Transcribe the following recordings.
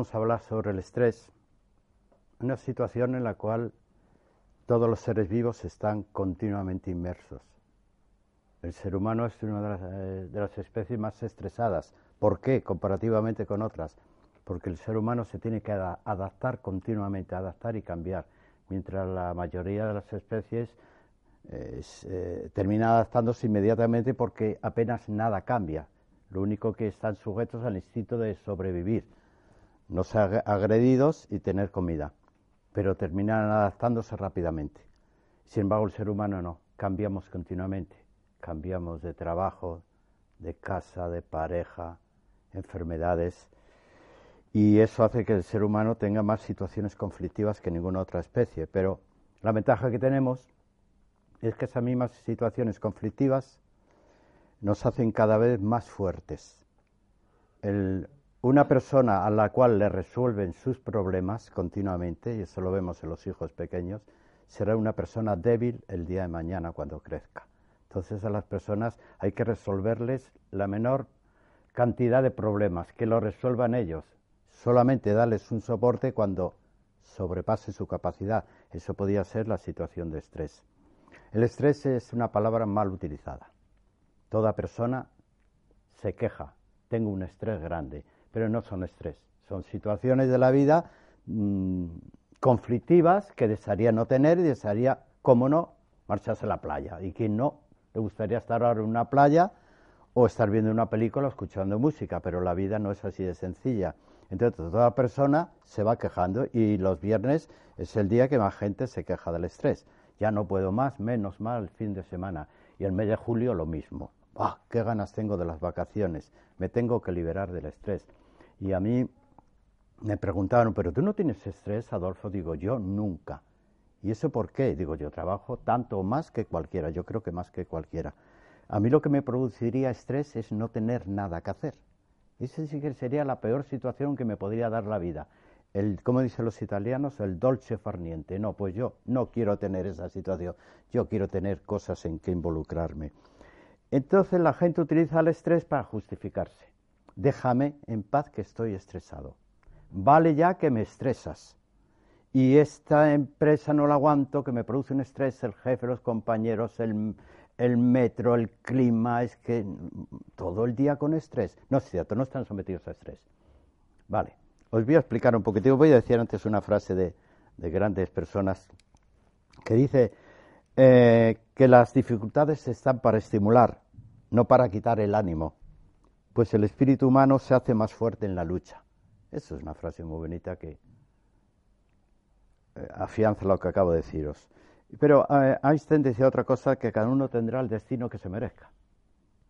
Vamos a hablar sobre el estrés, una situación en la cual todos los seres vivos están continuamente inmersos. El ser humano es una de las, eh, especies más estresadas. ¿Por qué? Comparativamente con otras. Porque el ser humano se tiene que adaptar continuamente, adaptar y cambiar, mientras la mayoría de las especies eh, eh, termina adaptándose inmediatamente porque apenas nada cambia. Lo único que están sujetos al instinto de sobrevivir, no ser agredidos y tener comida, pero terminan adaptándose rápidamente. Sin embargo, el ser humano no, cambiamos continuamente, cambiamos de trabajo, de casa, de pareja, enfermedades, y eso hace que el ser humano tenga más situaciones conflictivas que ninguna otra especie. Pero la ventaja que tenemos es que esas mismas situaciones conflictivas nos hacen cada vez más fuertes. Una persona a la cual le resuelven sus problemas continuamente, y eso lo vemos en los hijos pequeños, será una persona débil el día de mañana cuando crezca. Entonces a las personas hay que resolverles la menor cantidad de problemas, que lo resuelvan ellos. Solamente darles un soporte cuando sobrepase su capacidad. Eso podría ser la situación de estrés. El estrés es una palabra mal utilizada. Toda persona se queja, tengo un estrés grande, pero no son estrés, son situaciones de la vida mm, conflictivas que desearía no tener y desearía, como no, marcharse a la playa. Y quien no, le gustaría estar ahora en una playa o estar viendo una película o escuchando música, pero la vida no es así de sencilla. Entonces, toda persona se va quejando y los viernes es el día que más gente se queja del estrés ya no puedo más, menos mal, fin de semana. Y el mes de julio lo mismo. ¡Ah, qué ganas tengo de las vacaciones! Me tengo que liberar del estrés. Y a mí me preguntaron, ¿pero tú no tienes estrés, Adolfo? Digo, yo nunca. ¿Y eso por qué? Digo, yo trabajo tanto o más que cualquiera, yo creo que más que cualquiera. A mí lo que me produciría estrés es no tener nada que hacer. Esa sí que sería la peor situación que me podría dar la vida el, como dicen los italianos, el dolce farniente. No, pues yo no quiero tener esa situación, yo quiero tener cosas en que involucrarme. Entonces la gente utiliza el estrés para justificarse. Déjame en paz que estoy estresado. Vale ya que me estresas. Y esta empresa no la aguanto, que me produce un estrés, el jefe, los compañeros, el, el metro, el clima, es que todo el día con estrés. No es cierto, no están sometidos a estrés. Vale. Os voy a explicar un poquito. Voy a decir antes una frase de, grandes personas que dice eh, que las dificultades están para estimular, no para quitar el ánimo, pues el espíritu humano se hace más fuerte en la lucha. Eso es una frase muy bonita que eh, afianza lo que acabo de deciros. Pero eh, Einstein decía otra cosa, que cada uno tendrá el destino que se merezca.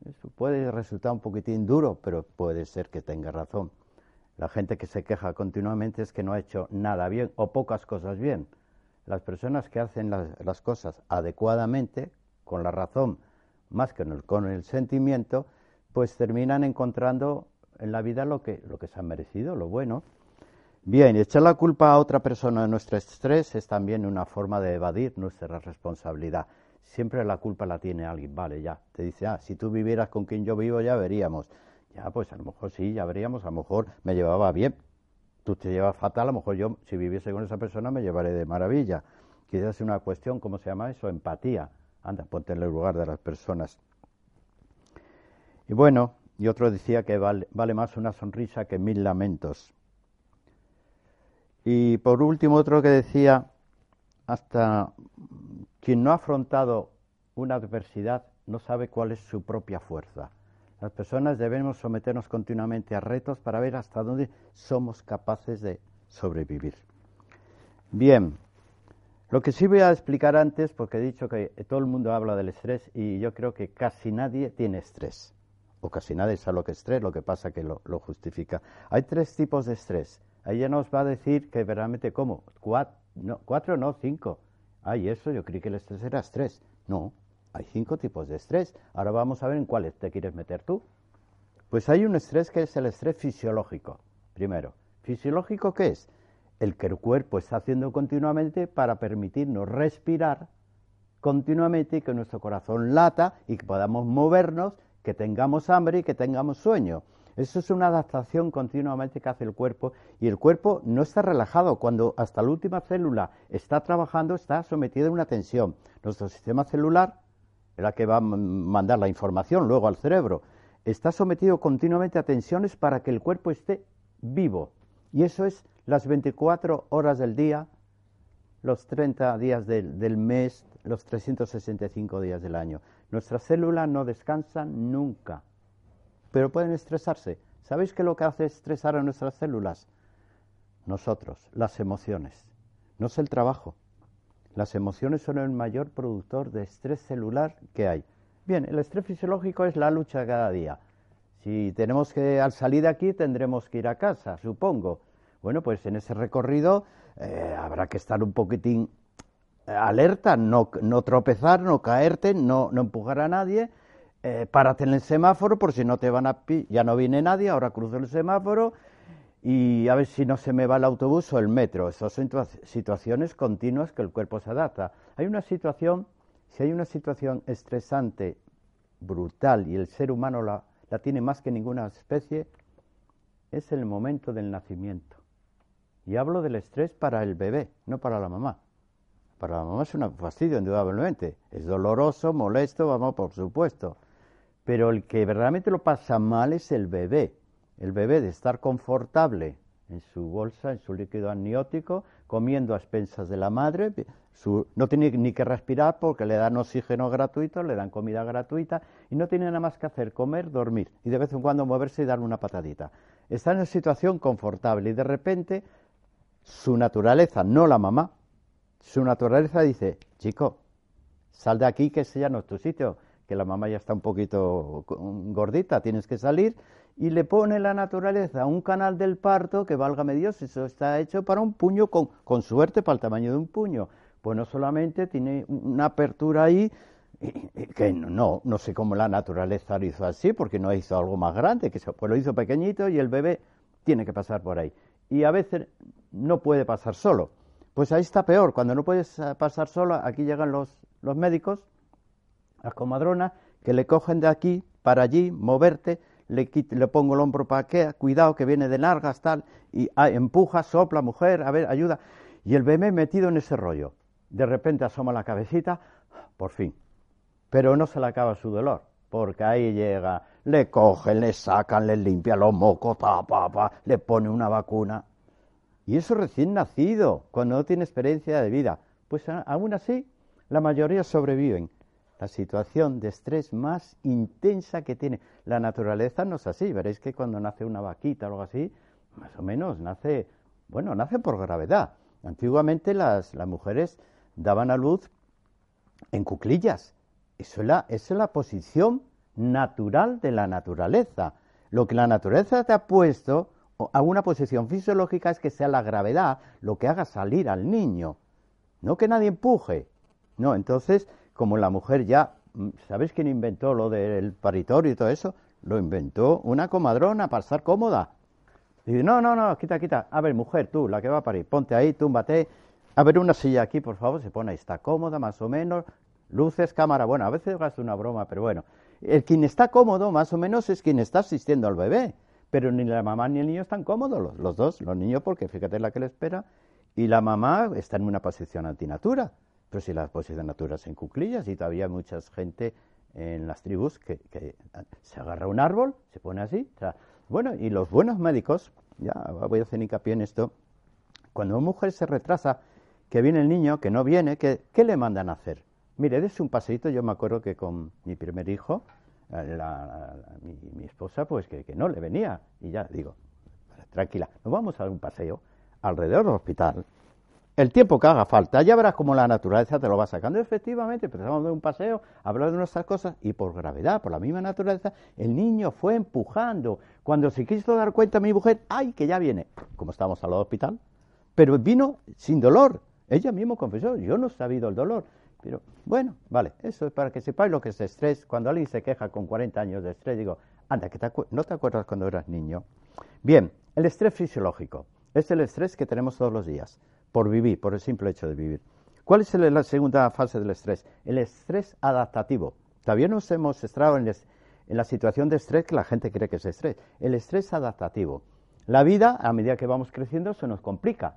Eso puede resultar un poquitín duro, pero puede ser que tenga razón. La gente que se queja continuamente es que no ha hecho nada bien o pocas cosas bien. Las personas que hacen las, cosas adecuadamente, con la razón, más que con el sentimiento, pues terminan encontrando en la vida lo que, lo que se han merecido, lo bueno. Bien, echar la culpa a otra persona de nuestro estrés es también una forma de evadir nuestra responsabilidad. Siempre la culpa la tiene alguien, vale, ya. Te dice, ah, si tú vivieras con quien yo vivo, ya veríamos. Ya, pues a lo mejor sí, ya veríamos, a lo mejor me llevaba bien. Tú te llevas fatal, a lo mejor yo, si viviese con esa persona, me llevaré de maravilla. Quizás es una cuestión, ¿cómo se llama eso? Empatía. Anda, ponte en el lugar de las personas. Y bueno, y otro decía que vale, más una sonrisa que mil lamentos. Y por último, otro que decía, hasta quien no ha afrontado una adversidad no sabe cuál es su propia fuerza. Las personas debemos someternos continuamente a retos para ver hasta dónde somos capaces de sobrevivir. Bien, lo que sí voy a explicar antes, porque he dicho que todo el mundo habla del estrés y yo creo que casi nadie tiene estrés, o casi nadie sabe lo que es estrés, lo que pasa que lo, justifica. Hay tres tipos de estrés. Ya nos va a decir que verdaderamente, ¿cómo? ¿Cuatro? No, cuatro, no, cinco. Ay, eso yo creí que el estrés era estrés. No, hay cinco tipos de estrés. Ahora vamos a ver en cuáles te quieres meter tú. Pues hay un estrés que es el estrés fisiológico. Primero, ¿fisiológico qué es? El que el cuerpo está haciendo continuamente para permitirnos respirar continuamente y que nuestro corazón lata y que podamos movernos, que tengamos hambre y que tengamos sueño. Eso es una adaptación continuamente que hace el cuerpo y el cuerpo no está relajado. Cuando hasta la última célula está trabajando, está sometido a una tensión. Nuestro sistema celular, la que va a mandar la información luego al cerebro, está sometido continuamente a tensiones para que el cuerpo esté vivo. Y eso es las 24 horas del día, los 30 días del, del mes, los 365 días del año. Nuestras células no descansan nunca pero pueden estresarse. ¿Sabéis qué es lo que hace estresar a nuestras células? Nosotros, las emociones. No es el trabajo. Las emociones son el mayor productor de estrés celular que hay. Bien, el estrés fisiológico es la lucha cada día. Si tenemos que, al salir de aquí, tendremos que ir a casa, supongo. Bueno, pues en ese recorrido eh, habrá que estar un poquitín alerta, no, no tropezar, no caerte, no, no empujar a nadie eh, párate en el semáforo por si no te van a... Ya no viene nadie, ahora cruzo el semáforo y a ver si no se me va el autobús o el metro. Esas son situaciones continuas que el cuerpo se adapta. Hay una situación, si hay una situación estresante, brutal, y el ser humano la, la tiene más que ninguna especie, es el momento del nacimiento. Y hablo del estrés para el bebé, no para la mamá. Para la mamá es un fastidio, indudablemente. Es doloroso, molesto, vamos, por supuesto. Pero el que verdaderamente lo pasa mal es el bebé. El bebé de estar confortable en su bolsa, en su líquido amniótico, comiendo a expensas de la madre, no tiene ni que respirar porque le dan oxígeno gratuito, le dan comida gratuita y no tiene nada más que hacer, comer, dormir y de vez en cuando moverse y dar una patadita. Está en una situación confortable y de repente su naturaleza, no la mamá, su naturaleza dice, chico, sal de aquí que ese ya no es tu sitio, que la mamá ya está un poquito gordita, tienes que salir, y le pone la naturaleza un canal del parto que, válgame Dios, eso está hecho para un puño, con, con suerte para el tamaño de un puño. Pues no solamente tiene una apertura ahí, que no, no sé cómo la naturaleza lo hizo así, porque no hizo algo más grande, que pues lo hizo pequeñito y el bebé tiene que pasar por ahí. Y a veces no puede pasar solo. Pues ahí está peor, cuando no puedes pasar solo, aquí llegan los, los médicos las comadronas que le cogen de aquí para allí, moverte, le, le pongo el hombro para que, cuidado que viene de largas, tal, y ah, empuja, sopla, mujer, a ver, ayuda. Y el bebé metido en ese rollo. De repente asoma la cabecita, por fin. Pero no se le acaba su dolor, porque ahí llega, le cogen, le sacan, le limpian los mocos, pa, pa, pa, le pone una vacuna. Y eso recién nacido, cuando no tiene experiencia de vida. Pues aún así, la mayoría sobreviven la situación de estrés más intensa que tiene. La naturaleza no es así, veréis que cuando nace una vaquita o algo así, más o menos nace, bueno, nace por gravedad. Antiguamente las, las mujeres daban a luz en cuclillas. Eso es, la, eso es la posición natural de la naturaleza. Lo que la naturaleza te ha puesto a una posición fisiológica es que sea la gravedad lo que haga salir al niño, no que nadie empuje. No, entonces como la mujer ya, mm, ¿sabéis quién inventó lo del paritorio y todo eso? Lo inventó una comadrona para estar cómoda. Dice, no, no, no, quita, quita. A ver, mujer, tú, la que va a parir, ponte ahí, túmbate. A ver, una silla aquí, por favor, se pone ahí, está cómoda, más o menos. Luces, cámara, bueno, a veces gasta una broma, pero bueno. El quien está cómodo, más o menos, es quien está asistiendo al bebé. Pero ni la mamá ni el niño están cómodos, los, dos, los niños, porque fíjate la que le espera, y la mamá está en una posición antinatura. Pero si las posiciones naturales en cuclillas y todavía hay mucha gente en las tribus que, se agarra un árbol, se pone así. bueno, y los buenos médicos, ya voy a hacer hincapié en esto, cuando una mujer se retrasa, que viene el niño, que no viene, ¿qué, qué le mandan a hacer? Mire, des un paseito, yo me acuerdo que con mi primer hijo, eh, mi, esposa, pues que, no le venía. Y ya digo, tranquila, nos vamos a dar un paseo alrededor del hospital el tiempo que haga falta. Ya verás cómo la naturaleza te lo va sacando. Efectivamente, empezamos de un paseo, hablar de nuestras cosas y por gravedad, por la misma naturaleza, el niño fue empujando. Cuando se quiso dar cuenta mi mujer, ¡ay, que ya viene! Como estamos al hospital. Pero vino sin dolor. Ella misma confesó, yo no he sabido el dolor. Pero bueno, vale, eso es para que sepáis lo que es estrés. Cuando alguien se queja con 40 años de estrés, digo, anda, que no te acuerdas cuando eras niño. Bien, el estrés fisiológico es el estrés que tenemos todos los días por vivir, por el simple hecho de vivir. ¿Cuál es la segunda fase del estrés? El estrés adaptativo. Todavía nos hemos estrado en en la situación de estrés que la gente cree que es estrés. El estrés adaptativo. La vida, a medida que vamos creciendo, se nos complica.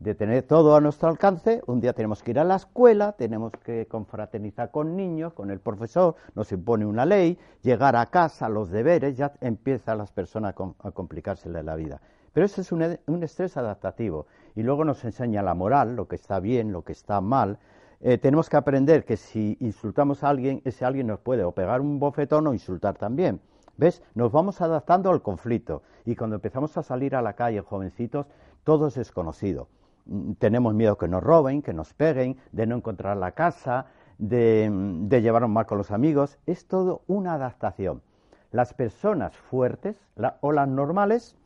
De tener todo a nuestro alcance, un día tenemos que ir a la escuela, tenemos que confraternizar con niños, con el profesor, nos impone una ley, llegar a casa, los deberes, ya empiezan las personas a complicarse la vida. Pero ese es un, estrés adaptativo. Y luego nos enseña la moral, lo que está bien, lo que está mal. Eh, tenemos que aprender que si insultamos a alguien, ese alguien nos puede o pegar un bofetón o insultar también. ¿Ves? Nos vamos adaptando al conflicto. Y cuando empezamos a salir a la calle, jovencitos, todo es desconocido. Tenemos miedo que nos roben, que nos peguen, de no encontrar la casa, de, de llevarnos mal con los amigos. Es todo una adaptación. Las personas fuertes o las normales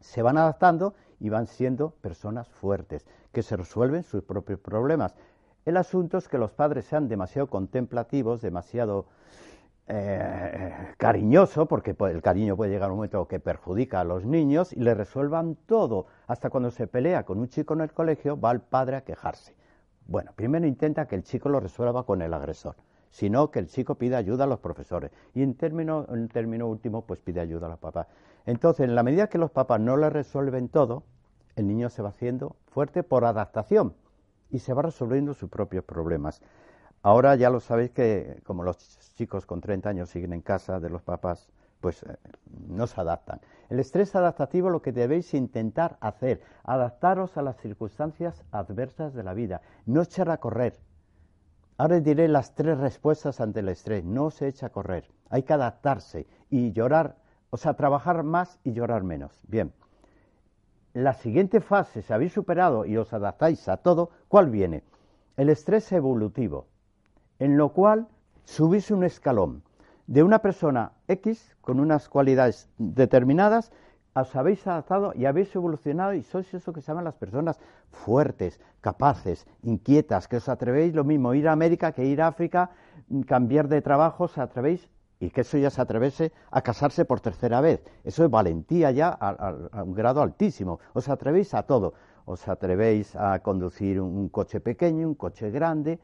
se van adaptando y van siendo personas fuertes, que se resuelven sus propios problemas. El asunto es que los padres sean demasiado contemplativos, demasiado eh, cariñoso, porque el cariño puede llegar a un momento que perjudica a los niños, y le resuelvan todo. Hasta cuando se pelea con un chico en el colegio, va el padre a quejarse. Bueno, primero intenta que el chico lo resuelva con el agresor, sino que el chico pida ayuda a los profesores. Y en término, en término último, pues pide ayuda a los papás. Entonces, en la medida que los papás no le resuelven todo, el niño se va haciendo fuerte por adaptación y se va resolviendo sus propios problemas. Ahora ya lo sabéis que como los chicos con 30 años siguen en casa de los papás, pues eh, no se adaptan. El estrés adaptativo lo que debéis intentar hacer, adaptaros a las circunstancias adversas de la vida, no echar a correr. Ahora diré las tres respuestas ante el estrés. No se echa a correr, hay que adaptarse y llorar o sea, trabajar más y llorar menos. Bien. La siguiente fase, si habéis superado y os adaptáis a todo, ¿cuál viene? El estrés evolutivo, en lo cual subís un escalón de una persona X con unas cualidades determinadas, os habéis adaptado y habéis evolucionado y sois eso que se llaman las personas fuertes, capaces, inquietas, que os atrevéis lo mismo ir a América que ir a África, cambiar de trabajo, os atrevéis y que eso ya se atrevese a casarse por tercera vez. Eso es valentía ya a, un grado altísimo. Os atrevéis a todo. Os atrevéis a conducir un, coche pequeño, un coche grande,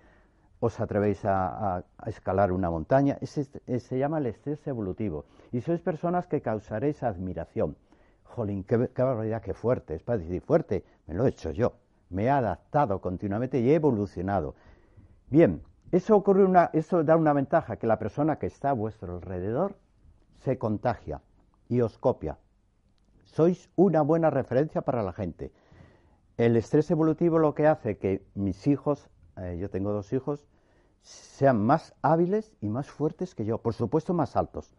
os atrevéis a, escalar una montaña. Ese, se llama el estrés evolutivo. Y sois personas que causaréis admiración. Jolín, qué, qué barbaridad, qué fuerte. Es para decir, fuerte, me lo he hecho yo. Me he adaptado continuamente y he evolucionado. Bien, eso, ocurre una, eso da una ventaja, que la persona que está a vuestro alrededor se contagia y os copia. Sois una buena referencia para la gente. El estrés evolutivo lo que hace que mis hijos, eh, yo tengo dos hijos, sean más hábiles y más fuertes que yo, por supuesto más altos.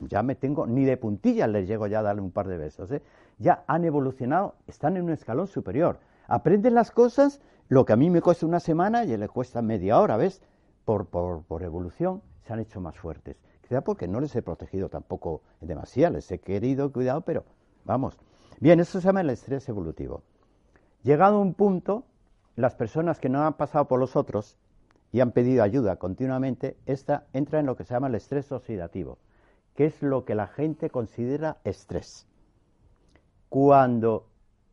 Ya me tengo, ni de puntillas les llego ya a darle un par de besos. ¿eh? Ya han evolucionado, están en un escalón superior. Aprenden las cosas lo que a mí me cuesta una semana y les cuesta media hora, ¿ves? Por, por, evolución se han hecho más fuertes. Quizá porque no les he protegido tampoco demasiado, les he querido, cuidado, pero vamos. Bien, eso se llama el estrés evolutivo. Llegado a un punto, las personas que no han pasado por los otros y han pedido ayuda continuamente, esta entra en lo que se llama el estrés oxidativo, que es lo que la gente considera estrés. Cuando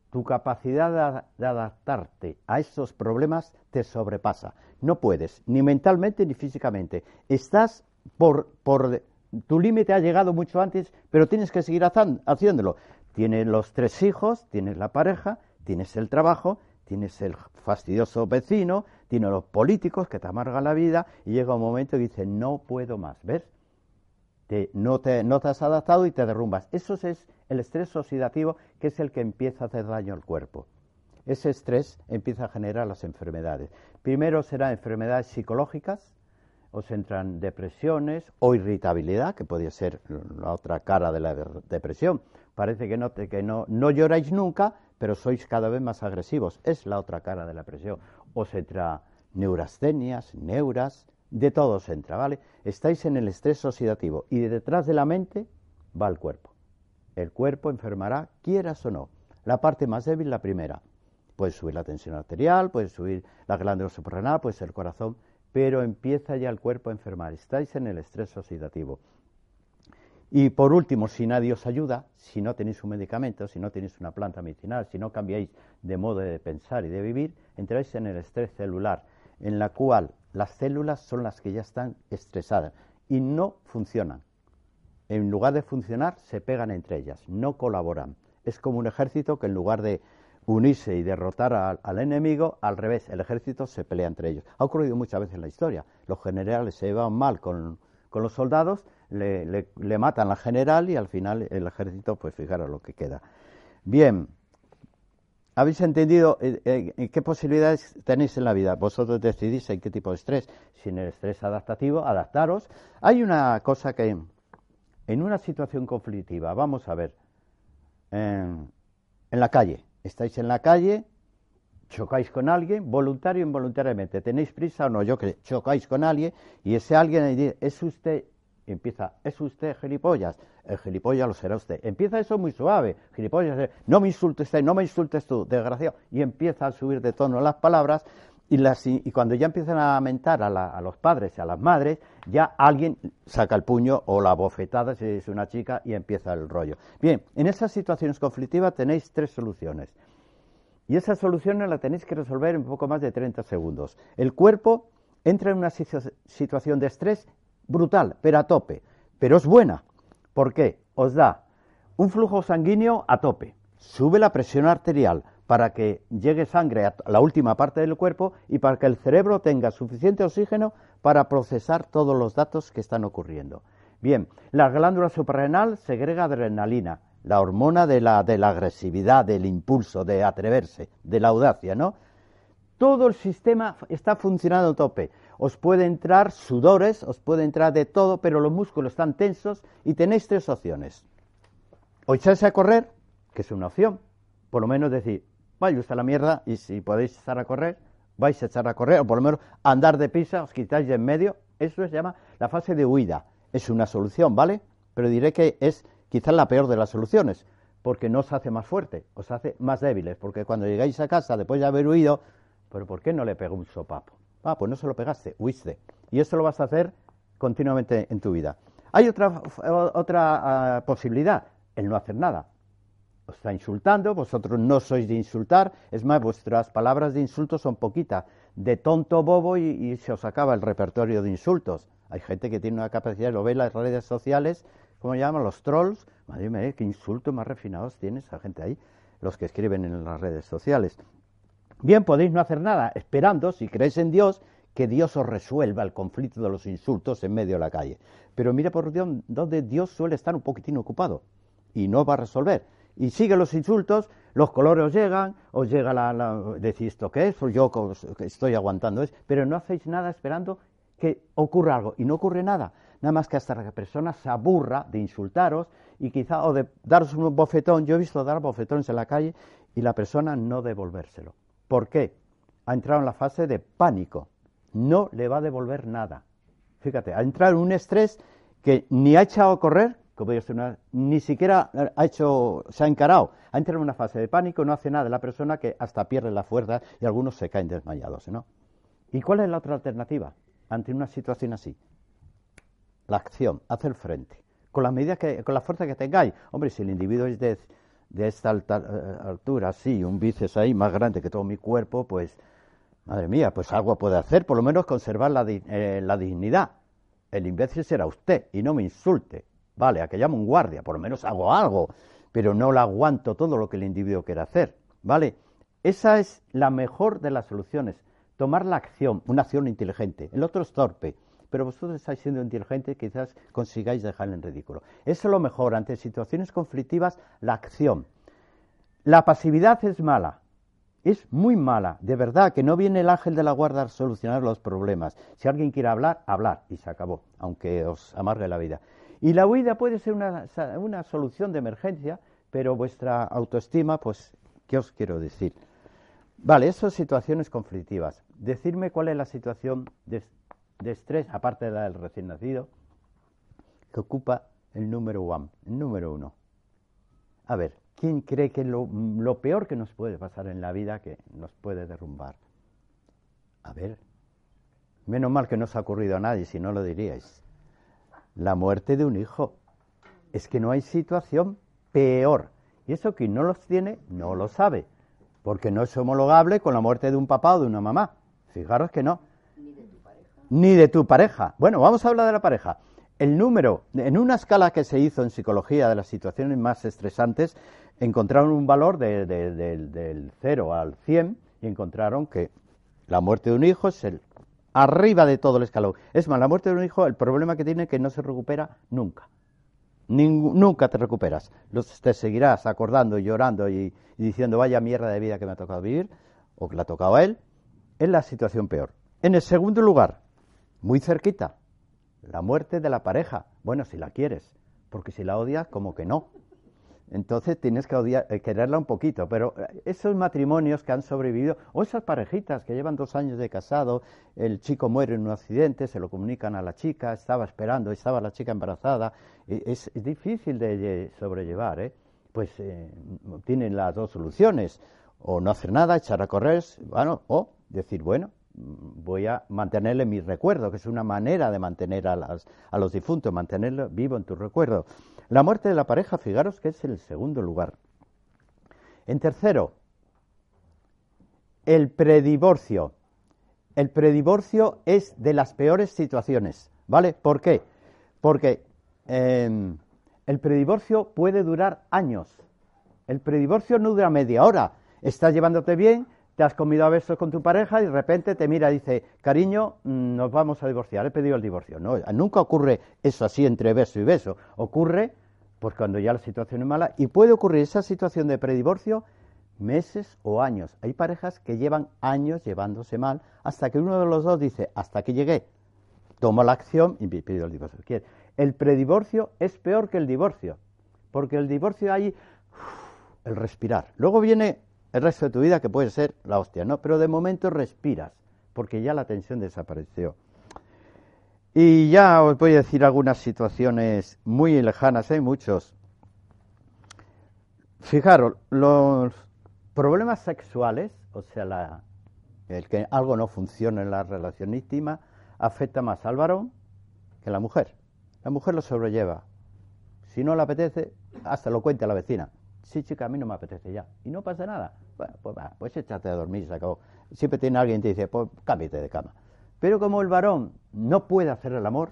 tu capacidad de, adaptarte a esos problemas te sobrepasa. No puedes, ni mentalmente ni físicamente. Estás por, por tu límite ha llegado mucho antes, pero tienes que seguir haciéndolo. Tienes los tres hijos, tienes la pareja, tienes el trabajo, tienes el fastidioso vecino, tienes los políticos que te amargan la vida y llega un momento y dices, no puedo más, ¿ves? no, te, no te has adaptado y te derrumbas. Eso es el estrés oxidativo, que es el que empieza a hacer daño al cuerpo. Ese estrés empieza a generar las enfermedades. Primero serán enfermedades psicológicas, os entran depresiones o irritabilidad, que podría ser la otra cara de la depresión. Parece que no, que no, no lloráis nunca, pero sois cada vez más agresivos. Es la otra cara de la depresión. Os entra neurastenias, neuras, de todo se entra, ¿vale? Estáis en el estrés oxidativo y detrás de la mente va el cuerpo. El cuerpo enfermará, quieras o no. La parte más débil, la primera. Puede subir la tensión arterial, puede subir la glándula suprarrenal, puede ser el corazón, pero empieza ya el cuerpo a enfermar. Estáis en el estrés oxidativo. Y por último, si nadie os ayuda, si no tenéis un medicamento, si no tenéis una planta medicinal, si no cambiáis de modo de pensar y de vivir, entráis en el estrés celular, en la cual las células son las que ya están estresadas y no funcionan. En lugar de funcionar, se pegan entre ellas, no colaboran. Es como un ejército que en lugar de unirse y derrotar al, enemigo, al revés, el ejército se pelea entre ellos. Ha ocurrido muchas veces en la historia. Los generales se llevan mal con, los soldados, le, matan al general y al final el ejército, pues fijaros lo que queda. Bien, ¿habéis entendido eh, eh, qué posibilidades tenéis en la vida? Vosotros decidís en qué tipo de estrés. Si en el estrés adaptativo, adaptaros. Hay una cosa que, en una situación conflictiva, vamos a ver, en la calle, estáis en la calle, chocáis con alguien, voluntario o involuntariamente, tenéis prisa o no, yo que chocáis con alguien y ese alguien dice, es usted, empieza, es usted gilipollas, el gilipollas lo será usted. Empieza eso muy suave, gilipollas, no me insultes usted, no me insultes tú, desgraciado, y empieza a subir de tono las palabras y, las, y cuando ya empiezan a lamentar a, a, los padres y a las madres, ya alguien saca el puño o la bofetada si es una chica y empieza el rollo. Bien, en esas situaciones conflictivas tenéis tres soluciones. Y esas soluciones las tenéis que resolver en poco más de 30 segundos. El cuerpo entra en una situación de estrés brutal, pero a tope. Pero es buena. ¿Por qué? Os da un flujo sanguíneo a tope, sube la presión arterial, para que llegue sangre a la última parte del cuerpo y para que el cerebro tenga suficiente oxígeno para procesar todos los datos que están ocurriendo. Bien, la glándula suprarrenal segrega adrenalina, la hormona de la, de la agresividad, del impulso, de atreverse, de la audacia, ¿no? Todo el sistema está funcionando a tope. Os puede entrar sudores, os puede entrar de todo, pero los músculos están tensos y tenéis tres opciones. O echáis a correr, que es una opción, por lo menos decir, vaya usted a la mierda y si podéis echar a correr, vais a echar a correr, o por lo menos andar de pisa, os quitáis de en medio. Eso se llama la fase de huida. Es una solución, ¿vale? Pero diré que es quizás la peor de las soluciones, porque no os hace más fuerte, os hace más débiles, porque cuando llegáis a casa después de haber huido, pero ¿por qué no le pegó un sopapo? Ah, pues no se lo pegaste, huiste. Y eso lo vas a hacer continuamente en tu vida. Hay otra, otra ah, posibilidad, el no hacer nada os está insultando, vosotros no sois de insultar, es más, vuestras palabras de insulto son poquitas, de tonto bobo y, se os acaba el repertorio de insultos. Hay gente que tiene una capacidad, lo ve en las redes sociales, ¿cómo llaman? Los trolls. Madre mía, qué insultos más refinados tiene esa gente ahí, los que escriben en las redes sociales. Bien, podéis no hacer nada, esperando, si creéis en Dios, que Dios os resuelva el conflicto de los insultos en medio de la calle. Pero mire por donde Dios suele estar un poquitín ocupado y no va a resolver y sigue los insultos, los colores os llegan, os llega la, la decís esto qué es, yo estoy aguantando es, pero no hacéis nada esperando que ocurra algo y no ocurre nada, nada más que hasta que la persona se aburra de insultaros y quizá o de daros un bofetón, yo he visto dar bofetones en la calle y la persona no devolvérselo. ¿Por qué? Ha entrado en la fase de pánico, no le va a devolver nada. Fíjate, ha entrado en un estrés que ni ha echado a correr como ni siquiera ha hecho, se ha encarado, ha entrado en una fase de pánico, no hace nada la persona que hasta pierde la fuerza y algunos se caen desmayados, ¿no? ¿Y cuál es la otra alternativa ante una situación así? La acción, hacer frente, con la medida que, con la fuerza que tengáis. Hombre, si el individuo es de, esta eh, altura, sí, un bíceps ahí más grande que todo mi cuerpo, pues, madre mía, pues algo puede hacer, por lo menos conservar la, eh, la dignidad. El imbécil será usted y no me insulte. Vale, a que llamo un guardia, por lo menos hago algo, pero no lo aguanto todo lo que el individuo quiere hacer. ¿Vale? Esa es la mejor de las soluciones. Tomar la acción, una acción inteligente. El otro es torpe, pero vosotros estáis siendo inteligentes, quizás consigáis dejar en ridículo. Eso es lo mejor. Ante situaciones conflictivas, la acción. La pasividad es mala. Es muy mala, de verdad, que no viene el ángel de la guarda a solucionar los problemas. Si alguien quiere hablar, hablar y se acabó, aunque os amargue la vida. Y la huida puede ser una, solución de emergencia, pero vuestra autoestima, pues, ¿qué os quiero decir? Vale, esas situaciones conflictivas. Decirme cuál es la situación de, estrés, aparte de la del recién nacido, que ocupa el número uno, el número uno. A ver, ¿quién cree que lo, lo peor que nos puede pasar en la vida que nos puede derrumbar? A ver, menos mal que no os ha ocurrido a nadie, si no lo diríais la muerte de un hijo. Es que no hay situación peor. Y eso quien no los tiene no lo sabe, porque no es homologable con la muerte de un papá o de una mamá. Fijaros que no. Ni de tu pareja. De. Bueno, vamos a hablar de la pareja. el número, en una escala que se hizo en psicología de las situaciones más estresantes, encontraron un valor del 0 al 100 y encontraron que la muerte de un hijo es el arriba de todo el escalón. Es más, la muerte de un hijo, el problema que tiene es que no se recupera nunca. nunca te recuperas. te seguirás acordando y llorando y, diciendo, vaya mierda de vida que me ha tocado vivir, o que le ha tocado a él. Es la situación peor. En el segundo lugar, muy cerquita, la muerte de la pareja. Bueno, si la quieres, porque si la odias, como que no. Entonces tienes que odiar, eh, quererla un poquito, pero eh, esos matrimonios que han sobrevivido, o esas parejitas que llevan dos años de casado, el chico muere en un accidente, se lo comunican a la chica, estaba esperando, estaba la chica embarazada, es, difícil de sobrellevar, ¿eh? pues tienen las dos soluciones, o no hacer nada, echar a correr, bueno, o decir, bueno, voy a mantenerle mi recuerdo, que es una manera de mantener a, a los difuntos, mantenerlo vivo en tu recuerdo. La muerte de la pareja, fijaros que es el segundo lugar. En tercero, el predivorcio. El predivorcio es de las peores situaciones, ¿vale? ¿Por qué? Porque em, el predivorcio puede durar años. El predivorcio no dura media hora. Estás llevándote bien, te has comido a besos con tu pareja y de repente te mira y dice, cariño, mm, nos vamos a divorciar, he pedido el divorcio. Nunca ocurre eso así entre beso y beso. Ocurre pues cuando ya la situación es mala y puede ocurrir esa situación de predivorcio meses o años. Hay parejas que llevan años llevándose mal hasta que uno de los dos dice, hasta que llegué, tomo la acción y pido el divorcio. El predivorcio es peor que el divorcio, porque el divorcio hay el respirar. Luego viene el resto de tu vida que puede ser la hostia, ¿no? Pero de momento respiras, porque ya la tensión desapareció. Y ya os voy a decir algunas situaciones muy lejanas, hay muchos. Fijaros, los problemas sexuales, o sea, el que algo no funciona en la relación íntima, afecta más al varón que a la mujer. La mujer lo sobrelleva. Si no le apetece, hasta lo cuenta la vecina. Sí, chica, a mí no me apetece ya. Y no pasa nada. Bueno, pues, pues échate a dormir se acabó. Siempre tiene alguien que te dice, pues cámbiate de cama. Pero como el varón no puede hacer el amor,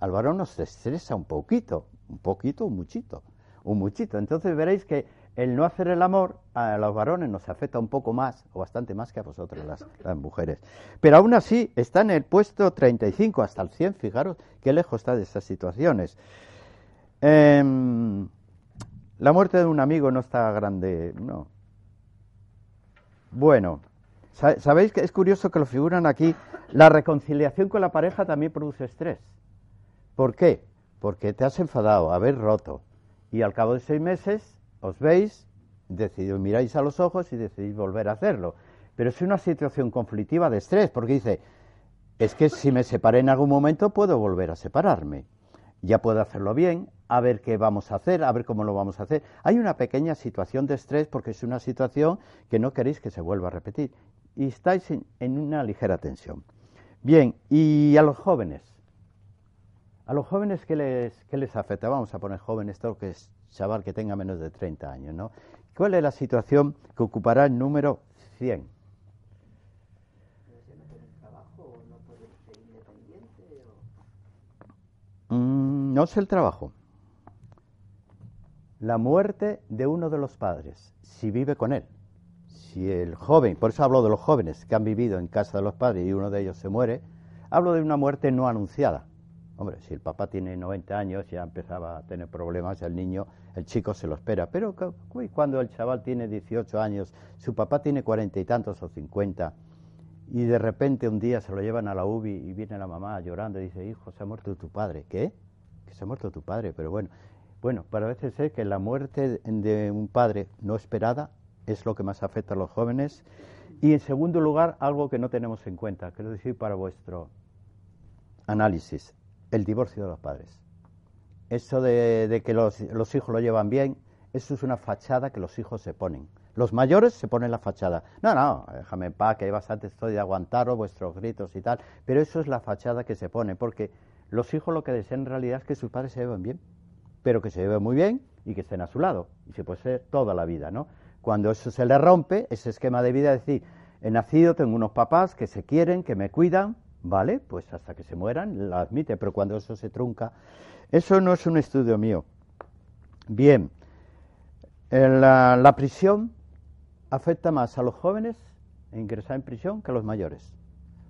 al varón nos estresa un poquito, un poquito, un muchito, un muchito. Entonces veréis que el no hacer el amor a los varones nos afecta un poco más, o bastante más que a vosotros, las, mujeres. Pero aún así está en el puesto 35 hasta el 100, fijaros qué lejos está de esas situaciones. Em, la muerte de un amigo no está grande, no. Bueno, sabéis que es curioso que lo figuran aquí. La reconciliación con la pareja también produce estrés. ¿Por qué? Porque te has enfadado, habéis roto. Y al cabo de seis meses os veis, decidís, miráis a los ojos y decidís volver a hacerlo. Pero es una situación conflictiva de estrés, porque dice, es que si me separé en algún momento puedo volver a separarme ya puedo hacerlo bien, a ver qué vamos a hacer, a ver cómo lo vamos a hacer. Hay una pequeña situación de estrés porque es una situación que no queréis que se vuelva a repetir y estáis en, una ligera tensión. Bien, y a los jóvenes. A los jóvenes, ¿qué les, qué les afecta? Vamos a poner jóvenes, todo que es chaval que tenga menos de 30 años, ¿no? ¿Cuál es la situación que ocupará el número 100? Mm, no es el trabajo. La muerte de uno de los padres, si vive con él. Si el joven, por eso hablo de los jóvenes que han vivido en casa de los padres y uno de ellos se muere, hablo de una muerte no anunciada. Hombre, si el papá tiene 90 años ya empezaba a tener problemas, el niño, el chico se lo espera. Pero cuando el chaval tiene 18 años, su papá tiene cuarenta y tantos o 50, y de repente un día se lo llevan a la UBI y viene la mamá llorando y dice, hijo, se ha muerto tu padre. ¿Qué? Que se ha muerto tu padre, pero bueno. Bueno, para veces es que la muerte de un padre no esperada es lo que más afecta a los jóvenes. Y en segundo lugar, algo que no tenemos en cuenta, quiero decir para vuestro análisis, el divorcio de los padres. Eso de, que los, los hijos lo llevan bien, eso es una fachada que los hijos se ponen. Los mayores se ponen la fachada. No, no, déjame en paz, que hay bastante estoy de aguantaros vuestros gritos y tal. Pero eso es la fachada que se pone, porque los hijos lo que desean en realidad es que sus padres se lleven bien, pero que se lleven muy bien y que estén a su lado. Y se puede ser toda la vida, ¿no? Cuando eso se le rompe, ese esquema de vida, es decir, he nacido, tengo unos papás que se quieren, que me cuidan, Vale, pues hasta que se mueran la admite, pero cuando eso se trunca, eso no es un estudio mío. Bien, la, la prisión afecta más a los jóvenes ingresar en prisión que a los mayores,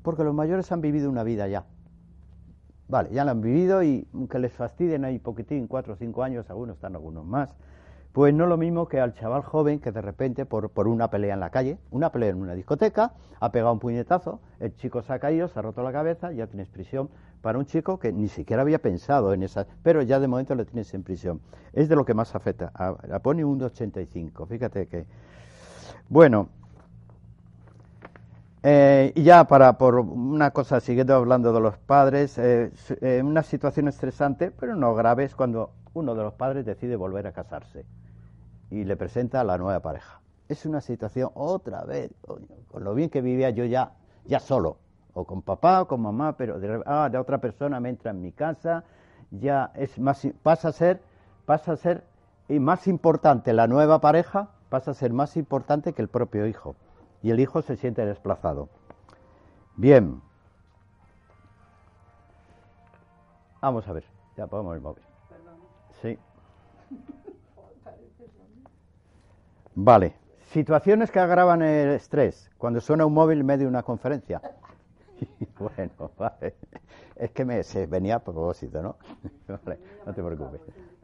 porque los mayores han vivido una vida ya. Vale, ya la han vivido y aunque les fastidien ahí poquitín, cuatro o cinco años, algunos están algunos más, pues no lo mismo que al chaval joven que de repente por, por, una pelea en la calle, una pelea en una discoteca, ha pegado un puñetazo, el chico se ha caído, se ha roto la cabeza, ya tienes prisión para un chico que ni siquiera había pensado en esa, pero ya de momento lo tienes en prisión. Es de lo que más afecta. La pone un 85, fíjate que... Bueno, eh, y ya para por una cosa, siguiendo hablando de los padres, eh, eh, una situación estresante, pero no grave, es cuando uno de los padres decide volver a casarse y le presenta a la nueva pareja. Es una situación otra vez, con lo bien que vivía yo ya, ya solo, o con papá o con mamá, pero de, ah, de otra persona me entra en mi casa, ya es más, pasa a ser, pasa a ser y más importante la nueva pareja, pasa a ser más importante que el propio hijo, y el hijo se siente desplazado. Bien, vamos a ver, ya podemos el móvil. Sí. Vale. Situaciones que agravan el estrés. Cuando suena un móvil en medio de una conferencia. bueno, vale. Es que me, se venía a propósito, ¿no? vale, no te preocupes.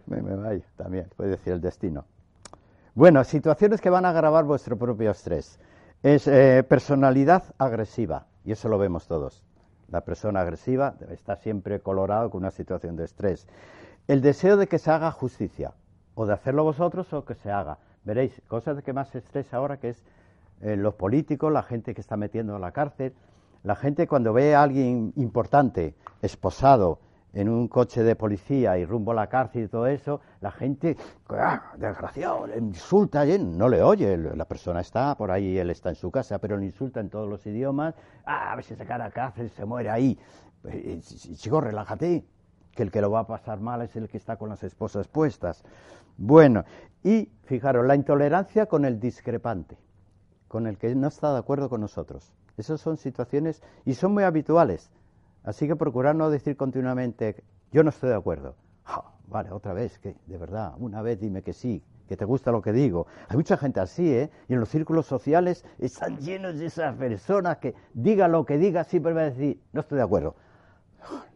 Me, me vaya también, puede decir el destino. Bueno, situaciones que van a agravar vuestro propio estrés. Es eh, personalidad agresiva, y eso lo vemos todos. La persona agresiva está siempre colorado con una situación de estrés. El deseo de que se haga justicia, o de hacerlo vosotros o que se haga. Veréis, cosas que más estrés ahora que es eh, los políticos, la gente que está metiendo a la cárcel, la gente cuando ve a alguien importante esposado en un coche de policía y rumbo a la cárcel y todo eso, la gente, ¡ah, desgraciado, le insulta, no le oye, la persona está por ahí, él está en su casa, pero le insulta en todos los idiomas, ah, a ver si se cae a cárcel, se muere ahí. Eh, chico, relájate, que el que lo va a pasar mal es el que está con las esposas puestas. Bueno, y fijaros, la intolerancia con el discrepante, con el que no está de acuerdo con nosotros. Esas son situaciones y son muy habituales. Así que procurar no decir continuamente, yo no estoy de acuerdo. vale, otra vez, que de verdad, una vez dime que sí, que te gusta lo que digo. Hay mucha gente así, ¿eh? Y en los círculos sociales están llenos de esas personas que diga lo que diga, siempre va a decir, no estoy de acuerdo.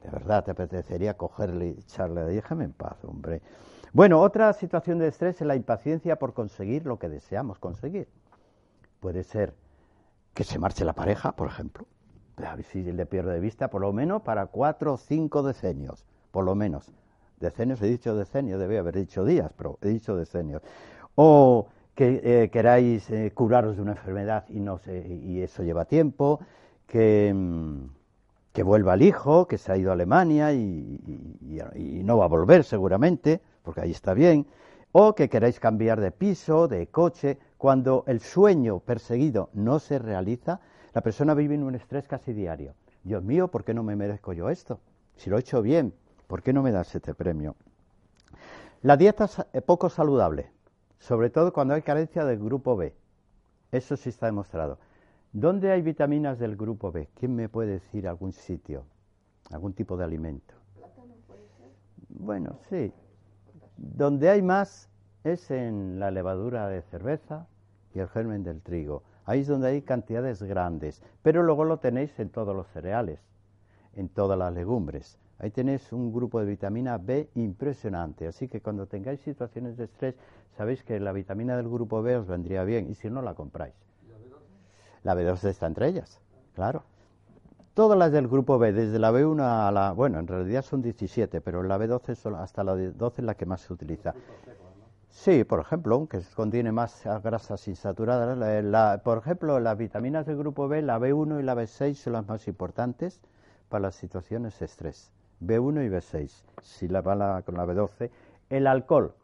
De verdad, te apetecería cogerle y echarle, déjame en paz, hombre. Bueno, otra situación de estrés es la impaciencia por conseguir lo que deseamos conseguir. Puede ser que se marche la pareja, por ejemplo. A ver si le pierde de vista, por lo menos para cuatro o cinco decenios, por lo menos. Decenios, he dicho decenios, debe haber dicho días, pero he dicho decenios. O que eh, queráis eh, curaros de una enfermedad y, no sé, y eso lleva tiempo, que, mm, que vuelva el hijo, que se ha ido a Alemania y no va a volver seguramente porque ahí está bien, o que queráis cambiar de piso, de coche, cuando el sueño perseguido no se realiza, la persona vive en un estrés casi diario. Dios mío, ¿por qué no me merezco yo esto? Si lo he hecho bien, ¿por qué no me das este premio? La dieta es eh, poco saludable, sobre todo cuando hay carencia del grupo B. Eso sí está demostrado. ¿Dónde hay vitaminas del grupo B? ¿Quién me puede decir algún sitio? ¿Algún tipo de alimento? Bueno, sí, donde hay más es en la levadura de cerveza y el germen del trigo. Ahí es donde hay cantidades grandes, pero luego lo tenéis en todos los cereales, en todas las legumbres. Ahí tenéis un grupo de vitamina B impresionante, así que cuando tengáis situaciones de estrés, sabéis que la vitamina del grupo B os vendría bien, y si no, la compráis. La B12 está entre ellas, claro. Todas las del grupo B, desde la B1 a la. Bueno, en realidad son 17, pero la B12 hasta la 12 es la que más se utiliza. Sí, por ejemplo, que contiene más grasas insaturadas. por ejemplo, las vitaminas del grupo B, la B1 y la B6 son las más importantes para las situaciones de estrés. B1 y B6. Si la va con la B12. El alcohol.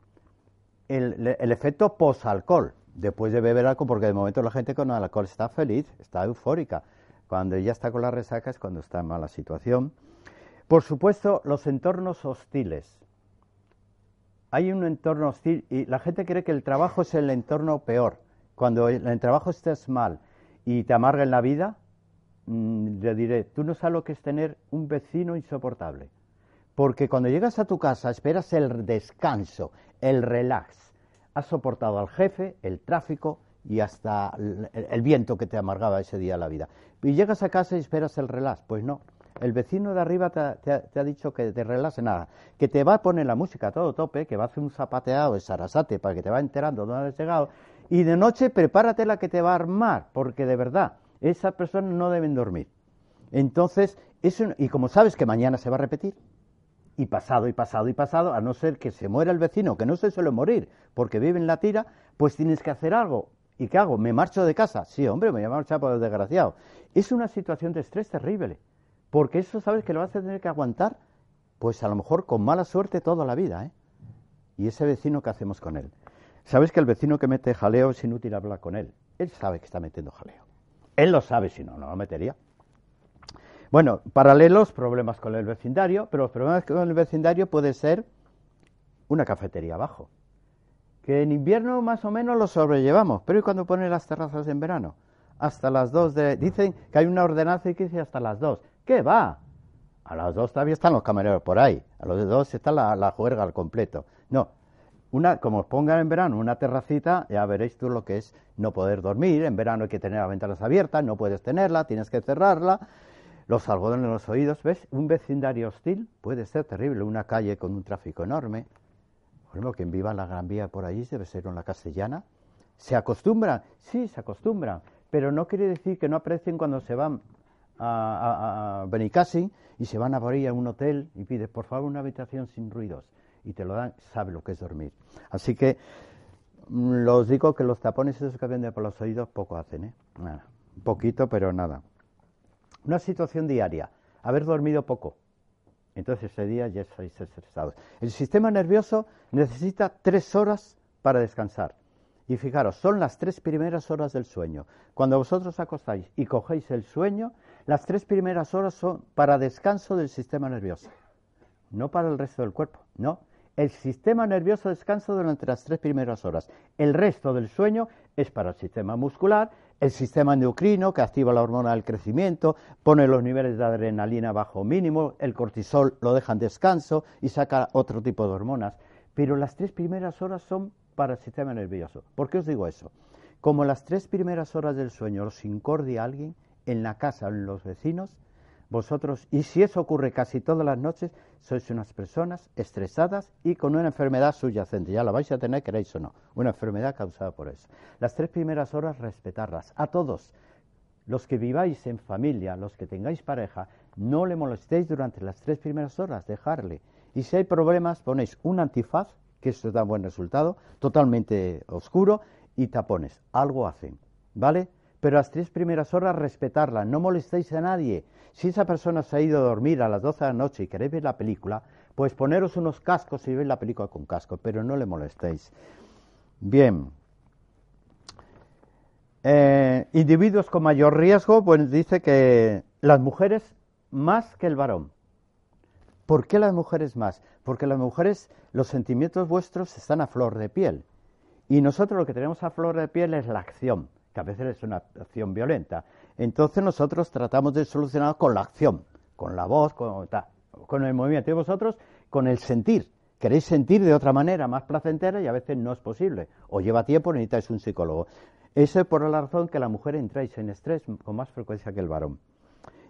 El, el efecto post-alcohol. Después de beber alcohol, porque de momento la gente con el alcohol está feliz, está eufórica cuando ya está con la resaca es cuando está en mala situación. Por supuesto, los entornos hostiles. Hay un entorno hostil y la gente cree que el trabajo es el entorno peor. Cuando el, trabajo estés mal y te amarga en la vida, mm, le diré, tú no sabes lo que es tener un vecino insoportable. Porque cuando llegas a tu casa esperas el descanso, el relax. Has soportado al jefe, el tráfico y hasta el, viento que te amargaba ese día la vida. Y llegas a casa y esperas el relax. Pues no. El vecino de arriba te, ha dicho que te relaxe nada, que te va a poner la música a todo tope, que va a hacer un zapateado de sarasate para que te va enterando dónde has llegado, y de noche prepárate la que te va a armar, porque de verdad, esas personas no deben dormir. Entonces, eso, y como sabes que mañana se va a repetir, y pasado y pasado y pasado, a no ser que se muera el vecino, que no se suele morir porque vive en la tira, pues tienes que hacer algo. ¿Y qué hago? ¿Me marcho de casa? Sí, hombre, me voy a marchar por el desgraciado. Es una situación de estrés terrible, porque eso sabes que lo vas a tener que aguantar, pues a lo mejor con mala suerte toda la vida, ¿eh? ¿Y ese vecino qué hacemos con él? Sabes que el vecino que mete jaleo es inútil hablar con él. Él sabe que está metiendo jaleo. Él lo sabe, si no, no lo metería. Bueno, paralelos, problemas con el vecindario, pero los problemas con el vecindario puede ser una cafetería abajo. Que en invierno más o menos lo sobrellevamos, pero ¿y cuando ponen las terrazas en verano? Hasta las dos de... Dicen que hay una ordenanza que dice hasta las dos. ¿Qué va? A las dos todavía están los camareros por ahí. A los dos está la, la juerga al completo. No, una, como os pongan en verano una terracita, ya veréis tú lo que es no poder dormir. En verano hay que tener las ventanas abiertas, no puedes tenerla, tienes que cerrarla los algodones en los oídos, ¿ves? Un vecindario hostil puede ser terrible, una calle con un tráfico enorme. Por ejemplo, quien viva en la Gran Vía por allí debe ser una castellana. ¿Se acostumbran? Sí, se acostumbran, pero no quiere decir que no aprecien cuando se van a, a, y se van a ahí a un hotel y pides, por favor, una habitación sin ruidos y te lo dan, sabe lo que es dormir. Así que mm, los digo que los tapones esos que venden por los oídos poco hacen, ¿eh? Nada, poquito, pero nada. Una situación diaria, haber dormido poco. Entonces ese día ya estáis estresados. El sistema nervioso necesita tres horas para descansar. Y fijaros, son las tres primeras horas del sueño. Cuando vosotros acostáis y cogéis el sueño, las tres primeras horas son para descanso del sistema nervioso. No para el resto del cuerpo, no. El sistema nervioso descansa durante las tres primeras horas. El resto del sueño es para el sistema muscular, el sistema endocrino que activa la hormona del crecimiento, pone los niveles de adrenalina bajo mínimo, el cortisol lo deja en descanso y saca otro tipo de hormonas. Pero las tres primeras horas son para el sistema nervioso. ¿Por qué os digo eso? Como las tres primeras horas del sueño los incordia alguien en la casa o en los vecinos, vosotros, y si eso ocurre casi todas las noches, sois unas personas estresadas y con una enfermedad subyacente. Ya la vais a tener, queréis o no. Una enfermedad causada por eso. Las tres primeras horas, respetarlas. A todos. Los que viváis en familia, los que tengáis pareja, no le molestéis durante las tres primeras horas, dejarle. Y si hay problemas, ponéis un antifaz, que eso da buen resultado, totalmente oscuro, y tapones. Algo hacen. ¿Vale? Pero las tres primeras horas respetarla, no molestéis a nadie. Si esa persona se ha ido a dormir a las 12 de la noche y queréis ver la película, pues poneros unos cascos y veis la película con casco, pero no le molestéis. Bien. Eh, individuos con mayor riesgo, pues dice que las mujeres más que el varón. ¿Por qué las mujeres más? Porque las mujeres, los sentimientos vuestros están a flor de piel. Y nosotros lo que tenemos a flor de piel es la acción que a veces es una acción violenta. Entonces nosotros tratamos de solucionar con la acción, con la voz, con, el movimiento. Y vosotros con el sentir. Queréis sentir de otra manera, más placentera, y a veces no es posible. O lleva tiempo, necesitáis un psicólogo. Esa es por la razón que la mujer entráis en estrés con más frecuencia que el varón.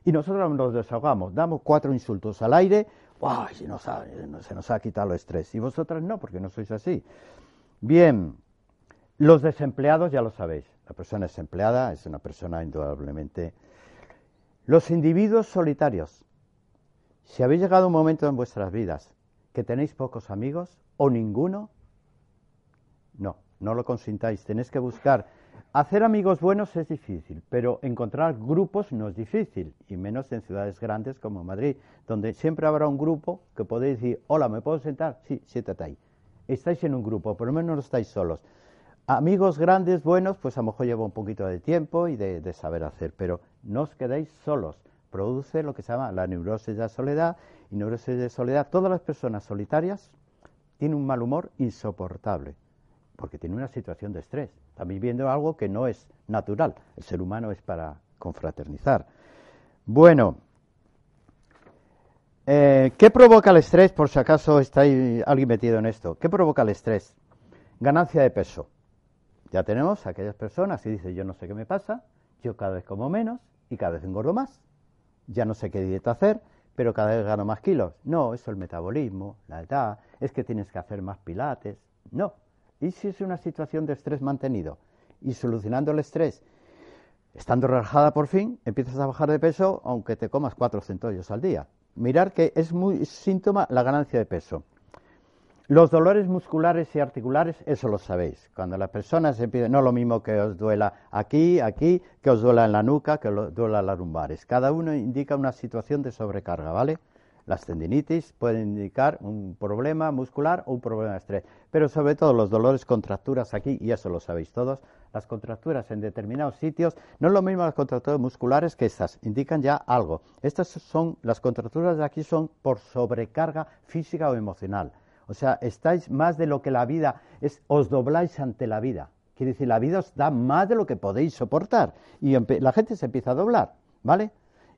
Y nosotros nos desahogamos, damos cuatro insultos al aire, ha, se nos ha quitado el estrés. Y vosotras no, porque no sois así. Bien, los desempleados ya lo sabéis. La persona desempleada es una persona indudablemente. Los individuos solitarios. Si habéis llegado un momento en vuestras vidas que tenéis pocos amigos o ninguno, no, no lo consintáis. Tenéis que buscar. Hacer amigos buenos es difícil, pero encontrar grupos no es difícil, y menos en ciudades grandes como Madrid, donde siempre habrá un grupo que podéis decir, hola, ¿me puedo sentar? Sí, siéntate ahí. Estáis en un grupo, por lo menos no estáis solos. Amigos grandes, buenos, pues a lo mejor lleva un poquito de tiempo y de, saber hacer, pero no os quedéis solos. Produce lo que se llama la neurosis de la soledad y neurosis de soledad. Todas las personas solitarias tienen un mal humor insoportable porque tienen una situación de estrés. Están viviendo algo que no es natural. El ser humano es para confraternizar. Bueno, eh, ¿qué provoca el estrés? Por si acaso está alguien metido en esto. ¿Qué provoca el estrés? Ganancia de peso. Ya tenemos a aquellas personas y dicen, yo no sé qué me pasa, yo cada vez como menos y cada vez engordo más. Ya no sé qué dieta hacer, pero cada vez gano más kilos. No, eso es el metabolismo, la edad, es que tienes que hacer más pilates. No. ¿Y si es una situación de estrés mantenido? Y solucionando el estrés, estando relajada por fin, empiezas a bajar de peso aunque te comas cuatro centollos al día. Mirar que es muy síntoma la ganancia de peso. Los dolores musculares y articulares, eso lo sabéis. Cuando las personas empiezan, no es lo mismo que os duela aquí, aquí, que os duela en la nuca, que os duela las lumbares. Cada uno indica una situación de sobrecarga, ¿vale? Las tendinitis pueden indicar un problema muscular o un problema de estrés, pero sobre todo los dolores, contracturas aquí, y eso lo sabéis todos, las contracturas en determinados sitios, no es lo mismo las contracturas musculares que estas, indican ya algo. Estas son, las contracturas de aquí son por sobrecarga física o emocional. O sea, estáis más de lo que la vida es, os dobláis ante la vida. Quiere decir, la vida os da más de lo que podéis soportar. Y la gente se empieza a doblar, ¿vale?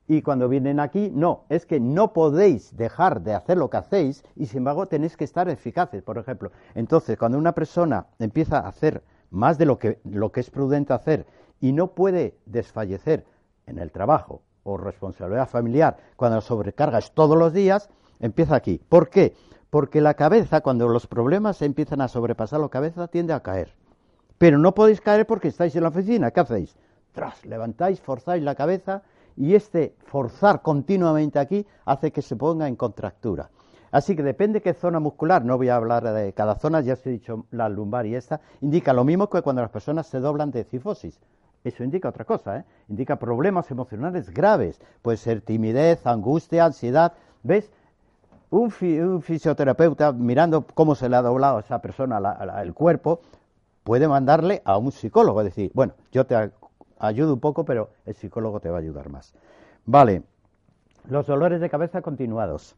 Y cuando vienen aquí, no, es que no podéis dejar de hacer lo que hacéis y sin embargo tenéis que estar eficaces, por ejemplo. Entonces, cuando una persona empieza a hacer más de lo que, lo que es prudente hacer y no puede desfallecer en el trabajo o responsabilidad familiar cuando la sobrecarga es todos los días, empieza aquí. ¿Por qué? Porque la cabeza, cuando los problemas empiezan a sobrepasar la cabeza, tiende a caer. Pero no podéis caer porque estáis en la oficina. ¿Qué hacéis? Tras, levantáis, forzáis la cabeza y este forzar continuamente aquí hace que se ponga en contractura. Así que depende qué zona muscular, no voy a hablar de cada zona, ya os he dicho la lumbar y esta, indica lo mismo que cuando las personas se doblan de cifosis. Eso indica otra cosa, ¿eh? indica problemas emocionales graves. Puede ser timidez, angustia, ansiedad. ¿Ves? Un, fisioterapeuta, mirando cómo se le ha doblado a esa persona el cuerpo, puede mandarle a un psicólogo. Es decir, bueno, yo te ayudo un poco, pero el psicólogo te va a ayudar más. Vale, los dolores de cabeza continuados,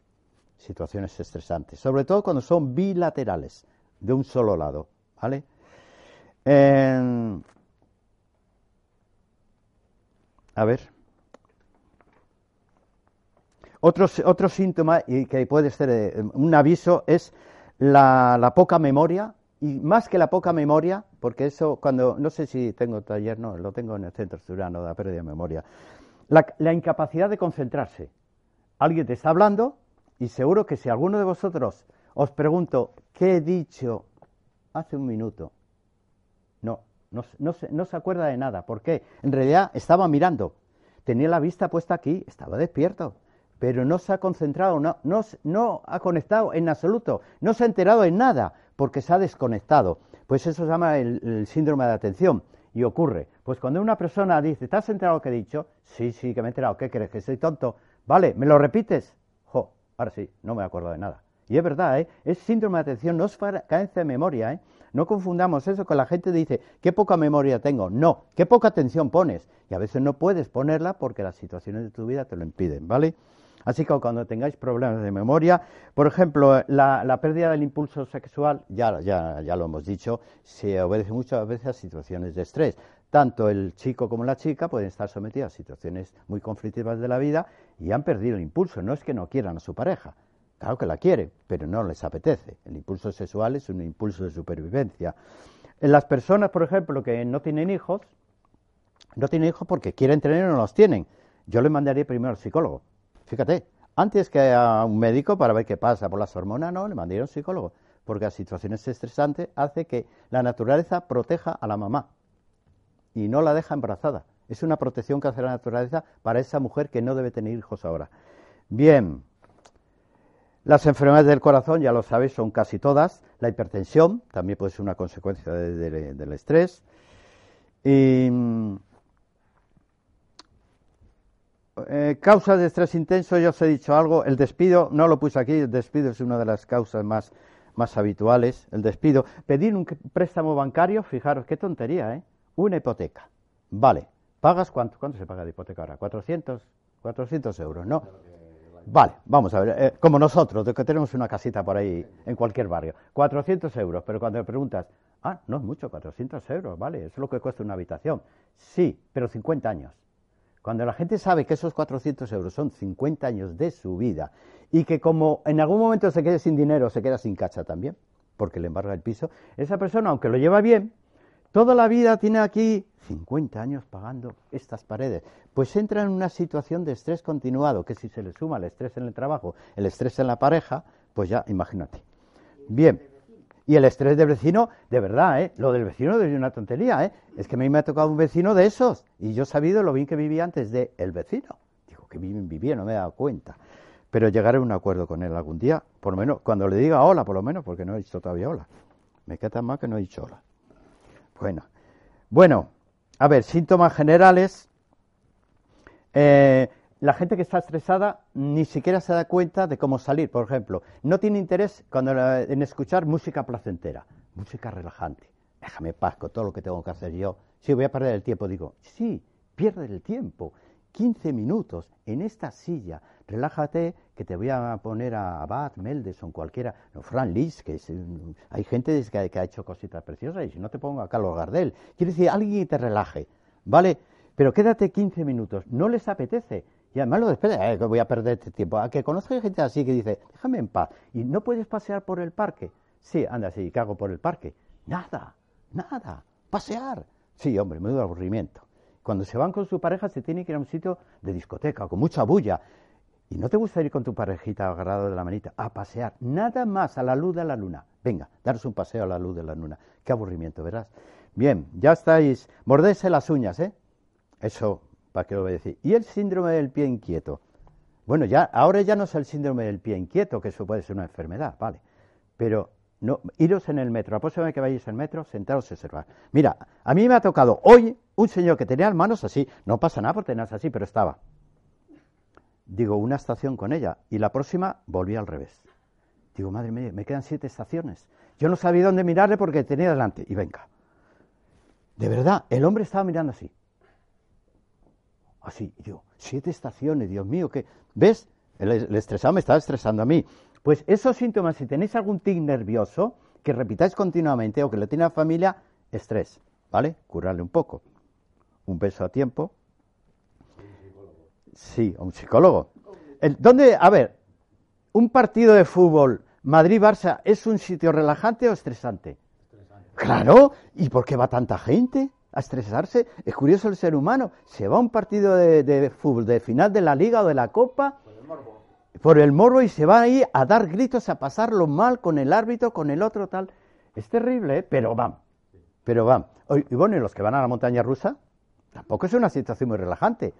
situaciones estresantes, sobre todo cuando son bilaterales, de un solo lado. ¿Vale? a ver. Otro, síntoma, y que puede ser eh, un aviso, es la, poca memoria, y más que la poca memoria, porque eso cuando, no sé si tengo taller, no, lo tengo en el centro estudiano de la pérdida de memoria, la, incapacidad de concentrarse. Alguien te está hablando y seguro que si alguno de vosotros os pregunto, ¿qué he dicho hace un minuto? No, no, no, se, no se acuerda de nada. ¿Por qué? En realidad estaba mirando, tenía la vista puesta aquí, estaba despierto pero no se ha concentrado, no, no, ha conectado en absoluto, no se ha enterado en nada, porque se ha desconectado. Pues eso se llama el, síndrome de atención. Y ocurre, pues cuando una persona dice, ¿te has enterado lo que he dicho? Sí, sí, que me he enterado. ¿Qué crees? ¿Que soy tonto? Vale, ¿me lo repites? Jo, ahora sí, no me acuerdo de nada. Y es verdad, ¿eh? es síndrome de atención, no es carencia de memoria. ¿eh? No confundamos eso con la gente dice, qué poca memoria tengo. No, qué poca atención pones. Y a veces no puedes ponerla porque las situaciones de tu vida te lo impiden, ¿vale? Así que cuando tengáis problemas de memoria, por ejemplo, la, pérdida del impulso sexual, ya, ya, ya lo hemos dicho, se obedece muchas veces a situaciones de estrés. Tanto el chico como la chica pueden estar sometidos a situaciones muy conflictivas de la vida y han perdido el impulso. No es que no quieran a su pareja, claro que la quieren, pero no les apetece. El impulso sexual es un impulso de supervivencia. En las personas, por ejemplo, que no tienen hijos, no tienen hijos porque quieren tener o no los tienen. Yo les mandaría primero al psicólogo Fíjate, antes que a un médico para ver qué pasa por las hormonas, no, le mandé a un psicólogo, porque las situaciones estresantes hace que la naturaleza proteja a la mamá y no la deja embarazada. Es una protección que hace la naturaleza para esa mujer que no debe tener hijos ahora. Bien, las enfermedades del corazón, ya lo sabéis, son casi todas. La hipertensión también puede ser una consecuencia del estrés. Y Eh, causas de estrés intenso, ya os he dicho algo. El despido, no lo puse aquí, el despido es una de las causas más, más habituales. El despido. Pedir un préstamo bancario, fijaros, qué tontería, ¿eh? Una hipoteca. Vale. ¿Pagas cuánto? ¿Cuánto se paga de hipoteca ahora? 400, 400 euros, ¿no? Vale, vamos a ver, eh, como nosotros, de que tenemos una casita por ahí en cualquier barrio, 400 euros, pero cuando me preguntas, ah, no es mucho, 400 euros, vale, eso es lo que cuesta una habitación. Sí, pero 50 años. Cuando la gente sabe que esos 400 euros son 50 años de su vida y que como en algún momento se quede sin dinero, se queda sin cacha también, porque le embarga el piso, esa persona, aunque lo lleva bien, toda la vida tiene aquí 50 años pagando estas paredes, pues entra en una situación de estrés continuado, que si se le suma el estrés en el trabajo, el estrés en la pareja, pues ya imagínate. Bien. Y el estrés del vecino, de verdad, ¿eh? Lo del vecino es una tontería, ¿eh? Es que a mí me ha tocado un vecino de esos y yo he sabido lo bien que vivía antes de el vecino. Digo, que bien vivía, no me he dado cuenta. Pero llegaré a un acuerdo con él algún día, por lo menos, cuando le diga hola, por lo menos, porque no he dicho todavía hola. Me queda mal que no he dicho hola. Bueno, bueno, a ver, síntomas generales. Eh, la gente que está estresada ni siquiera se da cuenta de cómo salir. Por ejemplo, no tiene interés cuando, en escuchar música placentera, música relajante. Déjame paz con todo lo que tengo que hacer yo. Si voy a perder el tiempo, digo, sí, pierde el tiempo. 15 minutos en esta silla, relájate, que te voy a poner a Abad, Meldeson, cualquiera, no, Fran Lis, que hay gente que, que, ha hecho cositas preciosas, y si no te pongo a Carlos Gardel, quiere decir alguien que te relaje, ¿vale? Pero quédate 15 minutos, no les apetece, y además lo despede, eh, que voy a perder este tiempo. A que conozco gente así que dice, déjame en paz. Y no puedes pasear por el parque. Sí, anda, sí, ¿qué hago por el parque? Nada, nada. Pasear. Sí, hombre, me da aburrimiento. Cuando se van con su pareja se tiene que ir a un sitio de discoteca, con mucha bulla. ¿Y no te gusta ir con tu parejita agarrado de la manita a pasear? Nada más a la luz de la luna. Venga, daros un paseo a la luz de la luna. Qué aburrimiento, verás. Bien, ya estáis. Mordese las uñas, ¿eh? Eso Y el síndrome del pie inquieto. Bueno, ya, ahora ya no es el síndrome del pie inquieto, que eso puede ser una enfermedad, vale. Pero no, iros en el metro, la próxima vez que vayáis el metro, sentaros y observar. Mira, a mí me ha tocado hoy un señor que tenía las manos así, no pasa nada por tenerlas así, pero estaba. Digo, una estación con ella, y la próxima volví al revés. Digo, madre mía, me quedan siete estaciones. Yo no sabía dónde mirarle porque tenía delante, y venga. De verdad, el hombre estaba mirando así. Así, yo, siete estaciones, Dios mío, ¿qué? ¿Ves? El, estresado me está estresando a mí. Pues esos síntomas, si tenéis algún tic nervioso, que repitáis continuamente o que lo tiene la familia, estrés, ¿vale? Curarle un poco. Un beso a tiempo. Sí, un psicólogo. ¿Dónde, a ver, un partido de fútbol Madrid-Barça es un sitio relajante o estresante? estresante? Claro, ¿y por qué va tanta gente? A estresarse. Es curioso el ser humano. Se va a un partido de, fútbol, de final de la liga o de la copa, por el, morbo. por el morbo y se va ahí a dar gritos, a pasarlo mal con el árbitro, con el otro, tal. Es terrible, ¿eh? pero van. Pero van. Y bueno, y los que van a la montaña rusa, tampoco es una situación muy relajante.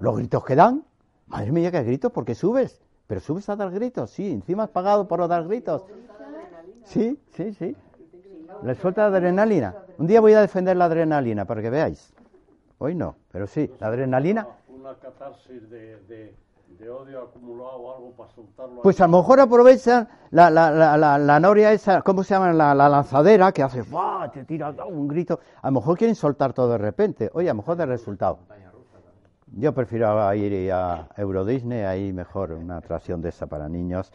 Los gritos que dan, madre mía, que gritos, porque subes. Pero subes a dar gritos, sí, encima has pagado por dar gritos. Sí, sí, sí. Les suelta adrenalina. Un día voy a defender la adrenalina para que veáis. Hoy no, pero sí, la adrenalina. Una, catarsis de, odio acumulado o algo para soltarlo. Pues a lo mejor aprovechan la, la, la, noria esa, ¿cómo se llama? La, lanzadera que hace, ¡buah! te tira un grito. A lo mejor quieren soltar todo de repente. Oye, a lo mejor de resultado. Yo prefiero ir a Euro Disney, ahí mejor una atracción de esa para niños.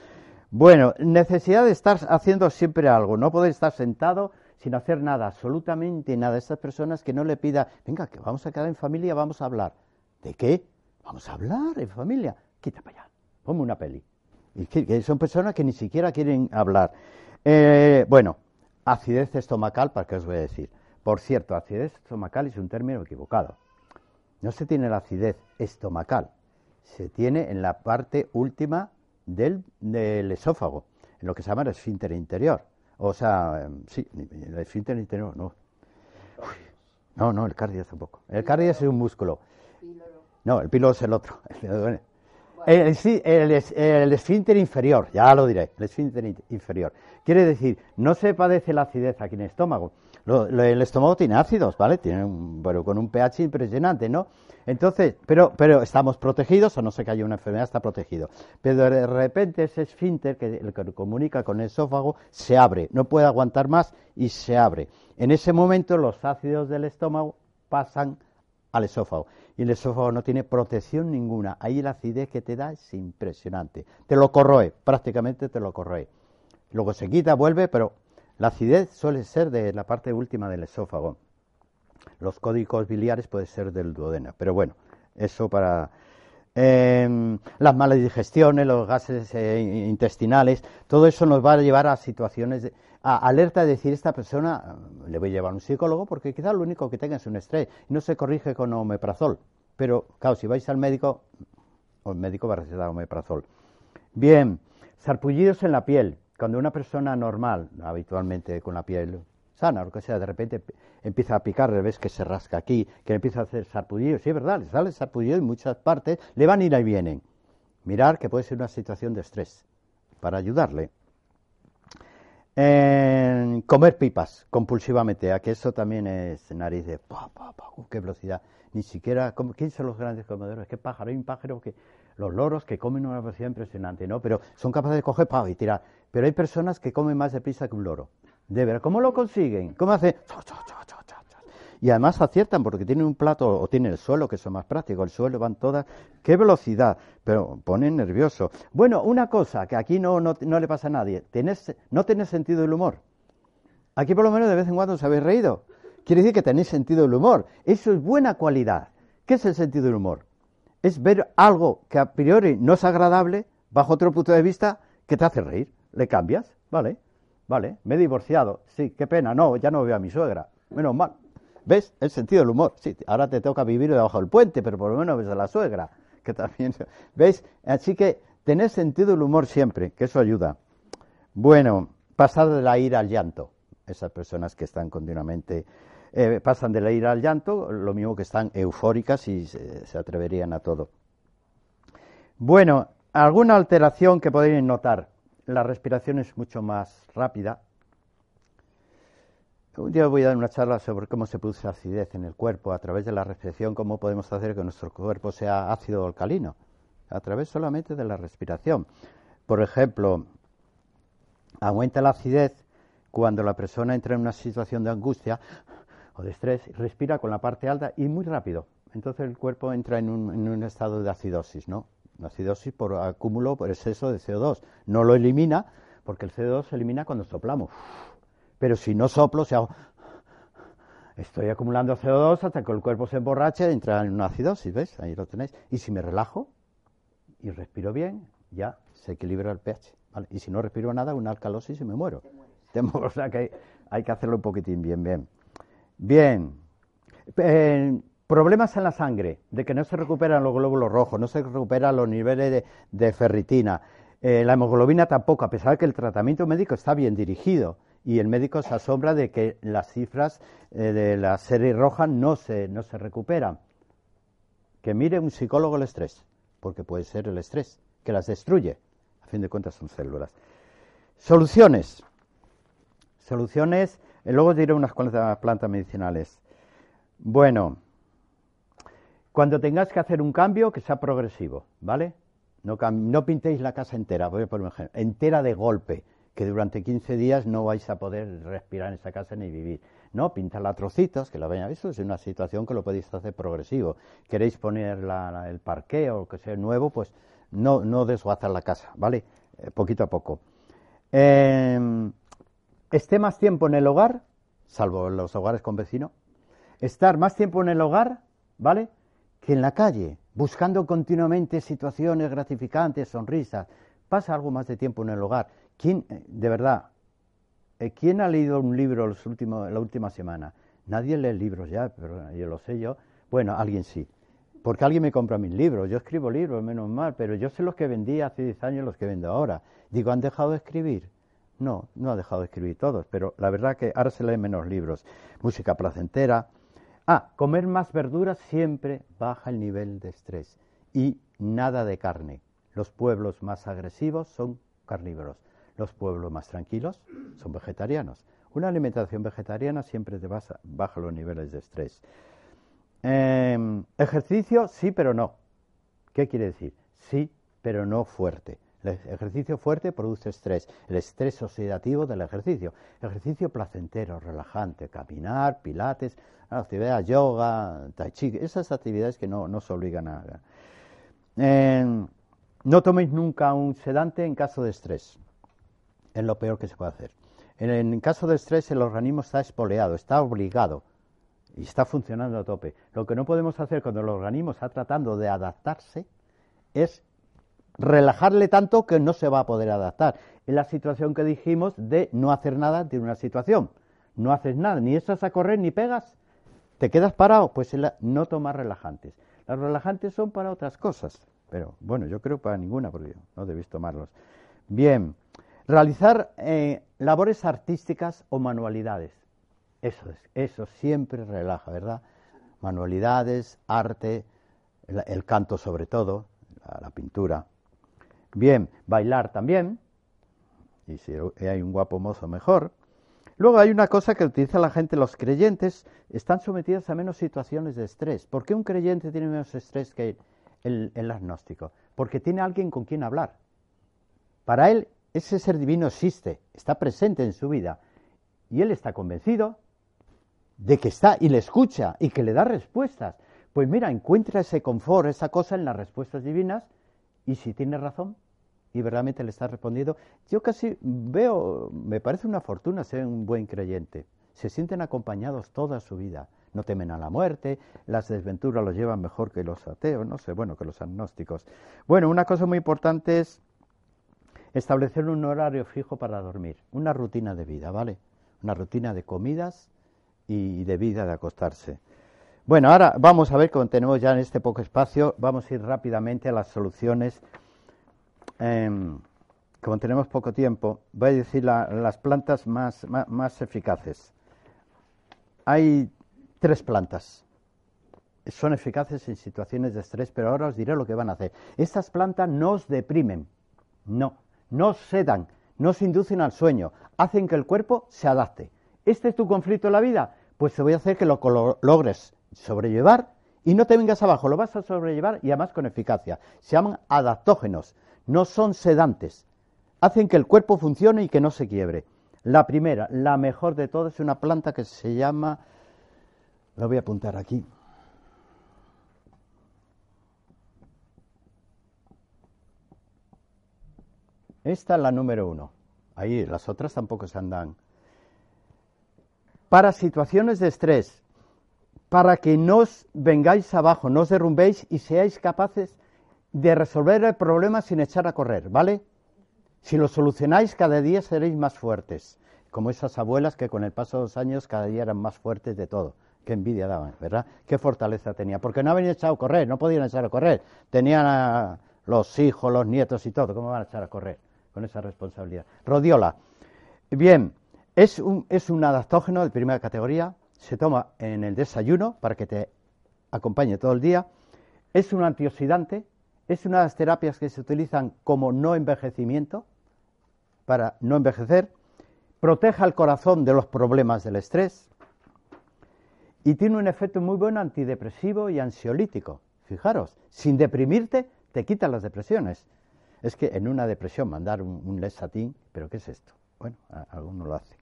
Bueno, necesidad de estar haciendo siempre algo, no poder estar sentado sin hacer nada, absolutamente nada. Estas personas que no le pida, venga, que vamos a quedar en familia, vamos a hablar. ¿De qué? Vamos a hablar en familia. Quita para allá, ponme una peli. Y que, son personas que ni siquiera quieren hablar. Eh, bueno, acidez estomacal, ¿para qué os voy a decir? Por cierto, acidez estomacal es un término equivocado. No se tiene la acidez estomacal, se tiene en la parte última del, esófago, en lo que se llama el esfínter interior. O sea, em, sí, el esfínter interior no. no, no, el cardio tampoco. El cardio es un músculo. No, el píloro es el otro. El, el, el, esfínter inferior, ya lo diré, el esfínter inferior. Quiere decir, no se padece la acidez aquí en el estómago. El estómago tiene ácidos, ¿vale? Tiene un, bueno, con un pH impresionante, ¿no? Entonces, pero, pero estamos protegidos, o no sé que haya una enfermedad, está protegido. Pero de repente ese esfínter que, el que comunica con el esófago se abre, no puede aguantar más y se abre. En ese momento los ácidos del estómago pasan al esófago. Y el esófago no tiene protección ninguna. Ahí la acidez que te da es impresionante. Te lo corroe, prácticamente te lo corroe. Luego se quita, vuelve, pero la acidez suele ser de la parte última del esófago. Los códigos biliares pueden ser del duodeno, pero bueno, Eso para... Em, las malas digestiones, los gases eh, intestinales, todo eso nos va a llevar a situaciones de, a alerta de decir esta persona le voy a llevar a un psicólogo porque quizás lo único que tenga es un estrés y no se corrige con omeprazol. Pero claro, si vais al médico, el médico va a recetar omeprazol. Bien, sarpullidos en la piel. Cuando una persona normal, habitualmente con la piel sana, lo que sea, de repente empieza a picar, ves que se rasca aquí, que empieza a hacer sarpullidos, sí es verdad, le sale sarpullido en muchas partes, le van a ir y vienen. Mirar que puede ser una situación de estrés, para ayudarle. comer pipas compulsivamente, a que eso también es nariz de pa, uh, qué velocidad. Ni siquiera, ¿quién son los grandes comedores? ¿Qué pájaro? Hay un pájaro que, los loros que comen una velocidad impresionante, ¿no? Pero son capaces de coger pa, y tirar. Pero hay personas que comen más deprisa que un loro. De ver, ¿cómo lo consiguen? ¿Cómo hacen? Y además aciertan porque tienen un plato o tienen el suelo, que es más práctico. El suelo van todas. ¡Qué velocidad! Pero ponen nervioso. Bueno, una cosa que aquí no, no, le pasa a nadie. no tenés sentido del humor. Aquí por lo menos de vez en cuando os habéis reído. Quiere decir que tenéis sentido del humor. Eso es buena cualidad. ¿Qué es el sentido del humor? Es ver algo que a priori no es agradable, bajo otro punto de vista, que te hace reír. Le cambias, ¿vale? Vale, me he divorciado. Sí, qué pena. No, ya no veo a mi suegra. Menos mal. ¿Ves? El sentido del humor. Sí, ahora te toca vivir debajo del puente, pero por lo menos ves a la suegra. Que también. ¿Veis? Así que tened sentido del humor siempre, que eso ayuda. Bueno, pasar de la ira al llanto. Esas personas que están continuamente. Eh, pasan de la ira al llanto, lo mismo que están eufóricas y se atreverían a todo. Bueno, alguna alteración que podéis notar la respiración es mucho más rápida. Un día voy a dar una charla sobre cómo se produce acidez en el cuerpo a través de la respiración, cómo podemos hacer que nuestro cuerpo sea ácido o alcalino, a través solamente de la respiración. Por ejemplo, aumenta la acidez cuando la persona entra en una situación de angustia o de estrés, respira con la parte alta y muy rápido. Entonces el cuerpo entra en un, en un estado de acidosis, ¿no? Acidosis por acúmulo, por exceso de CO2. No lo elimina, porque el CO2 se elimina cuando soplamos. Pero si no soplo, se estoy acumulando CO2 hasta que el cuerpo se emborrache y entra en una acidosis, ¿ves? Ahí lo tenéis. Y si me relajo y respiro bien, ya se equilibra el pH. Y si no respiro nada, una alcalosis y me muero. O sea que hay que hacerlo un poquitín bien, bien. Bien. Eh, Problemas en la sangre, de que no se recuperan los glóbulos rojos, no se recuperan los niveles de, ferritina. Eh, la hemoglobina tampoco, a pesar de que el tratamiento médico está bien dirigido y el médico se asombra de que las cifras eh, de la serie roja no se, no se recuperan. Que mire un psicólogo el estrés, porque puede ser el estrés, que las destruye. A fin de cuentas son células. Soluciones. Soluciones, eh, luego diré unas cuantas plantas medicinales. Bueno, cuando tengáis que hacer un cambio, que sea progresivo, ¿vale? No, pintéis la casa entera, voy a poner un ejemplo, entera de golpe, que durante 15 días no vais a poder respirar en esa casa ni vivir. No, pintadla a trocitos, que la vayan Eso es una situación que lo podéis hacer progresivo. Queréis poner el parqueo o que sea nuevo, pues no, no desguazar la casa, ¿vale? Eh, poquito a poco. Em, esté más tiempo en el hogar, salvo los hogares con vecino, estar más tiempo en el hogar, ¿vale? En la calle, buscando continuamente situaciones gratificantes, sonrisas, pasa algo más de tiempo en el hogar. ¿Quién, eh, de verdad, eh, quién ha leído un libro los últimos, la última semana? Nadie lee libros ya, pero yo lo sé yo. Bueno, alguien sí. Porque alguien me compra mis libros. Yo escribo libros, menos mal, pero yo sé los que vendí hace 10 años, los que vendo ahora. Digo, ¿han dejado de escribir? No, no ha dejado de escribir todos, pero la verdad que ahora se leen menos libros. Música placentera, Ah, comer más verduras siempre baja el nivel de estrés. Y nada de carne. Los pueblos más agresivos son carnívoros. Los pueblos más tranquilos son vegetarianos. Una alimentación vegetariana siempre te baja, los niveles de estrés. Em, ejercicio, sí, pero no. ¿Qué quiere decir? Sí, pero no fuerte. El ejercicio fuerte produce estrés, el estrés oxidativo del ejercicio. Ejercicio placentero, relajante, caminar, pilates, actividades, yoga, tai chi, esas actividades que no, no se obligan a... Eh, no toméis nunca un sedante en caso de estrés. Es lo peor que se puede hacer. En, en caso de estrés el organismo está espoleado, está obligado. y está funcionando a tope. Lo que no podemos hacer cuando el organismo está tratando de adaptarse es relajarle tanto que no se va a poder adaptar. En la situación que dijimos de no hacer nada de una situación. No haces nada, ni estás a correr ni pegas, te quedas parado, pues no tomar relajantes. Los relajantes son para otras cosas, pero bueno, yo creo para ninguna, porque no debéis tomarlos. Bien, realizar eh, labores artísticas o manualidades. Eso es, eso siempre relaja, ¿verdad? Manualidades, arte, el, canto sobre todo, la, pintura. Bien, bailar también, y si hay un guapo mozo mejor. Luego hay una cosa que utiliza la gente, los creyentes están sometidos a menos situaciones de estrés. ¿Por qué un creyente tiene menos estrés que el, el agnóstico? Porque tiene alguien con quien hablar. Para él ese ser divino existe, está presente en su vida. Y él está convencido de que está y le escucha y que le da respuestas. Pues mira, encuentra ese confort, esa cosa en las respuestas divinas y si tiene razón y verdaderamente le está respondiendo, yo casi veo, me parece una fortuna ser un buen creyente. Se sienten acompañados toda su vida, no temen a la muerte, las desventuras los llevan mejor que los ateos, no sé, bueno, que los agnósticos. Bueno, una cosa muy importante es establecer un horario fijo para dormir, una rutina de vida, ¿vale? Una rutina de comidas, y de vida de acostarse. Bueno, ahora vamos a ver, como tenemos ya en este poco espacio, vamos a ir rápidamente a las soluciones. Em, como tenemos poco tiempo, voy a decir las plantas más, más, eficaces. Hay tres plantas. Son eficaces en situaciones de estrés, pero ahora os diré lo que van a hacer. Estas plantas no os deprimen, no, no os sedan, no os inducen al sueño, hacen que el cuerpo se adapte. ¿Este es tu conflicto en la vida? pues te voy a hacer que lo logres sobrellevar y no te vengas abajo, lo vas a sobrellevar y además con eficacia. Se llaman adaptógenos, no son sedantes, hacen que el cuerpo funcione y que no se quiebre. La primera, la mejor de todas, es una planta que se llama, lo voy a apuntar aquí. Esta es la número uno. Ahí las otras tampoco se andan para situaciones de estrés, para que no os vengáis abajo, no os derrumbéis y seáis capaces de resolver el problema sin echar a correr, ¿vale? Si lo solucionáis, cada día seréis más fuertes, como esas abuelas que con el paso de los años cada día eran más fuertes de todo. Qué envidia daban, ¿verdad? Qué fortaleza tenía. Porque no habían echado a correr, no podían echar a correr. Tenían a los hijos, los nietos y todo. ¿Cómo van a echar a correr con esa responsabilidad? Rodiola. Bien, es un, es un adaptógeno de primera categoría, se toma en el desayuno para que te acompañe todo el día. Es un antioxidante, es una de las terapias que se utilizan como no envejecimiento, para no envejecer, protege al corazón de los problemas del estrés y tiene un efecto muy bueno antidepresivo y ansiolítico. Fijaros, sin deprimirte te quitan las depresiones. Es que en una depresión mandar un, un lesatín, pero ¿qué es esto? Bueno, alguno lo hace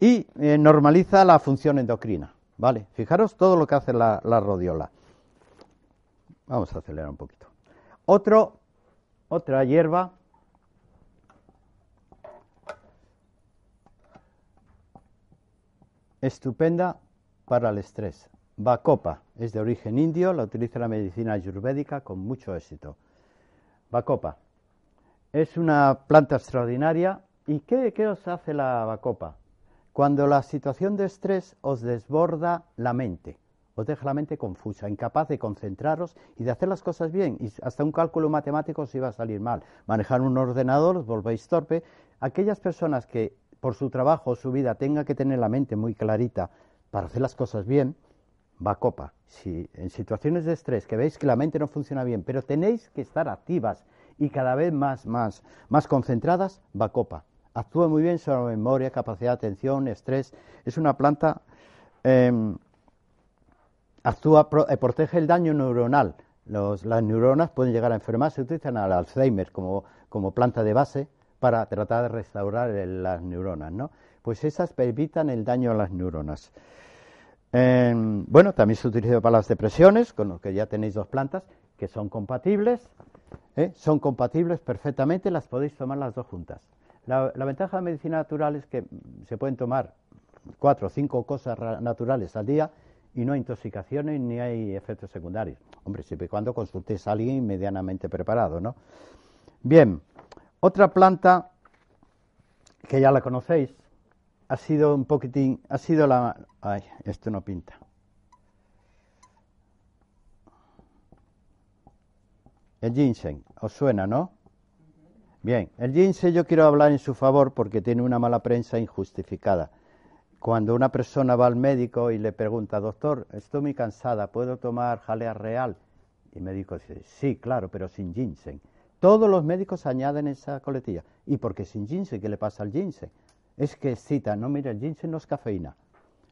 y eh, normaliza la función endocrina. ¿Vale? Fijaros todo lo que hace la, rodiola. Vamos a acelerar un poquito. Otro, otra hierba estupenda para el estrés. Bacopa es de origen indio, la utiliza la medicina ayurvédica con mucho éxito. Bacopa es una planta extraordinaria. ¿Y qué, qué os hace la bacopa? Cuando la situación de estrés os desborda la mente, os deja la mente confusa, incapaz de concentraros y de hacer las cosas bien, y hasta un cálculo matemático os iba a salir mal. Manejar un ordenador os volvéis torpe. Aquellas personas que por su trabajo o su vida tengan que tener la mente muy clarita para hacer las cosas bien, va copa. Si en situaciones de estrés que veis que la mente no funciona bien, pero tenéis que estar activas y cada vez más, más, más concentradas, va copa actúa muy bien sobre memoria, capacidad de atención, estrés. Es una planta, eh, actúa, eh, protege el daño neuronal. las neuronas pueden llegar a enfermar, se utilizan al Alzheimer como, como planta de base para tratar de restaurar las neuronas, ¿no? Pues esas evitan el daño a las neuronas. Em, bueno, también se utiliza para las depresiones, con lo que ya tenéis dos plantas que son compatibles, ¿eh? son compatibles perfectamente, las podéis tomar las dos juntas. La, ventaja de la medicina natural es que se pueden tomar cuatro o cinco cosas naturales al día y no hay intoxicaciones ni hay efectos secundarios. Hombre, siempre y cuando consultes a alguien medianamente preparado, ¿no? Bien, otra planta que ya la conocéis ha sido un poquitín, ha sido la... Ay, esto no pinta. El ginseng, ¿os suena, no? Bien, el ginseng yo quiero hablar en su favor porque tiene una mala prensa injustificada. Cuando una persona va al médico y le pregunta, doctor, estoy muy cansada, ¿puedo tomar jalea real? Y el médico dice, sí, claro, pero sin ginseng. Todos los médicos añaden esa coletilla. ¿Y por qué sin ginseng? ¿Qué le pasa al ginseng? Es que cita, no, mira, el ginseng no es cafeína.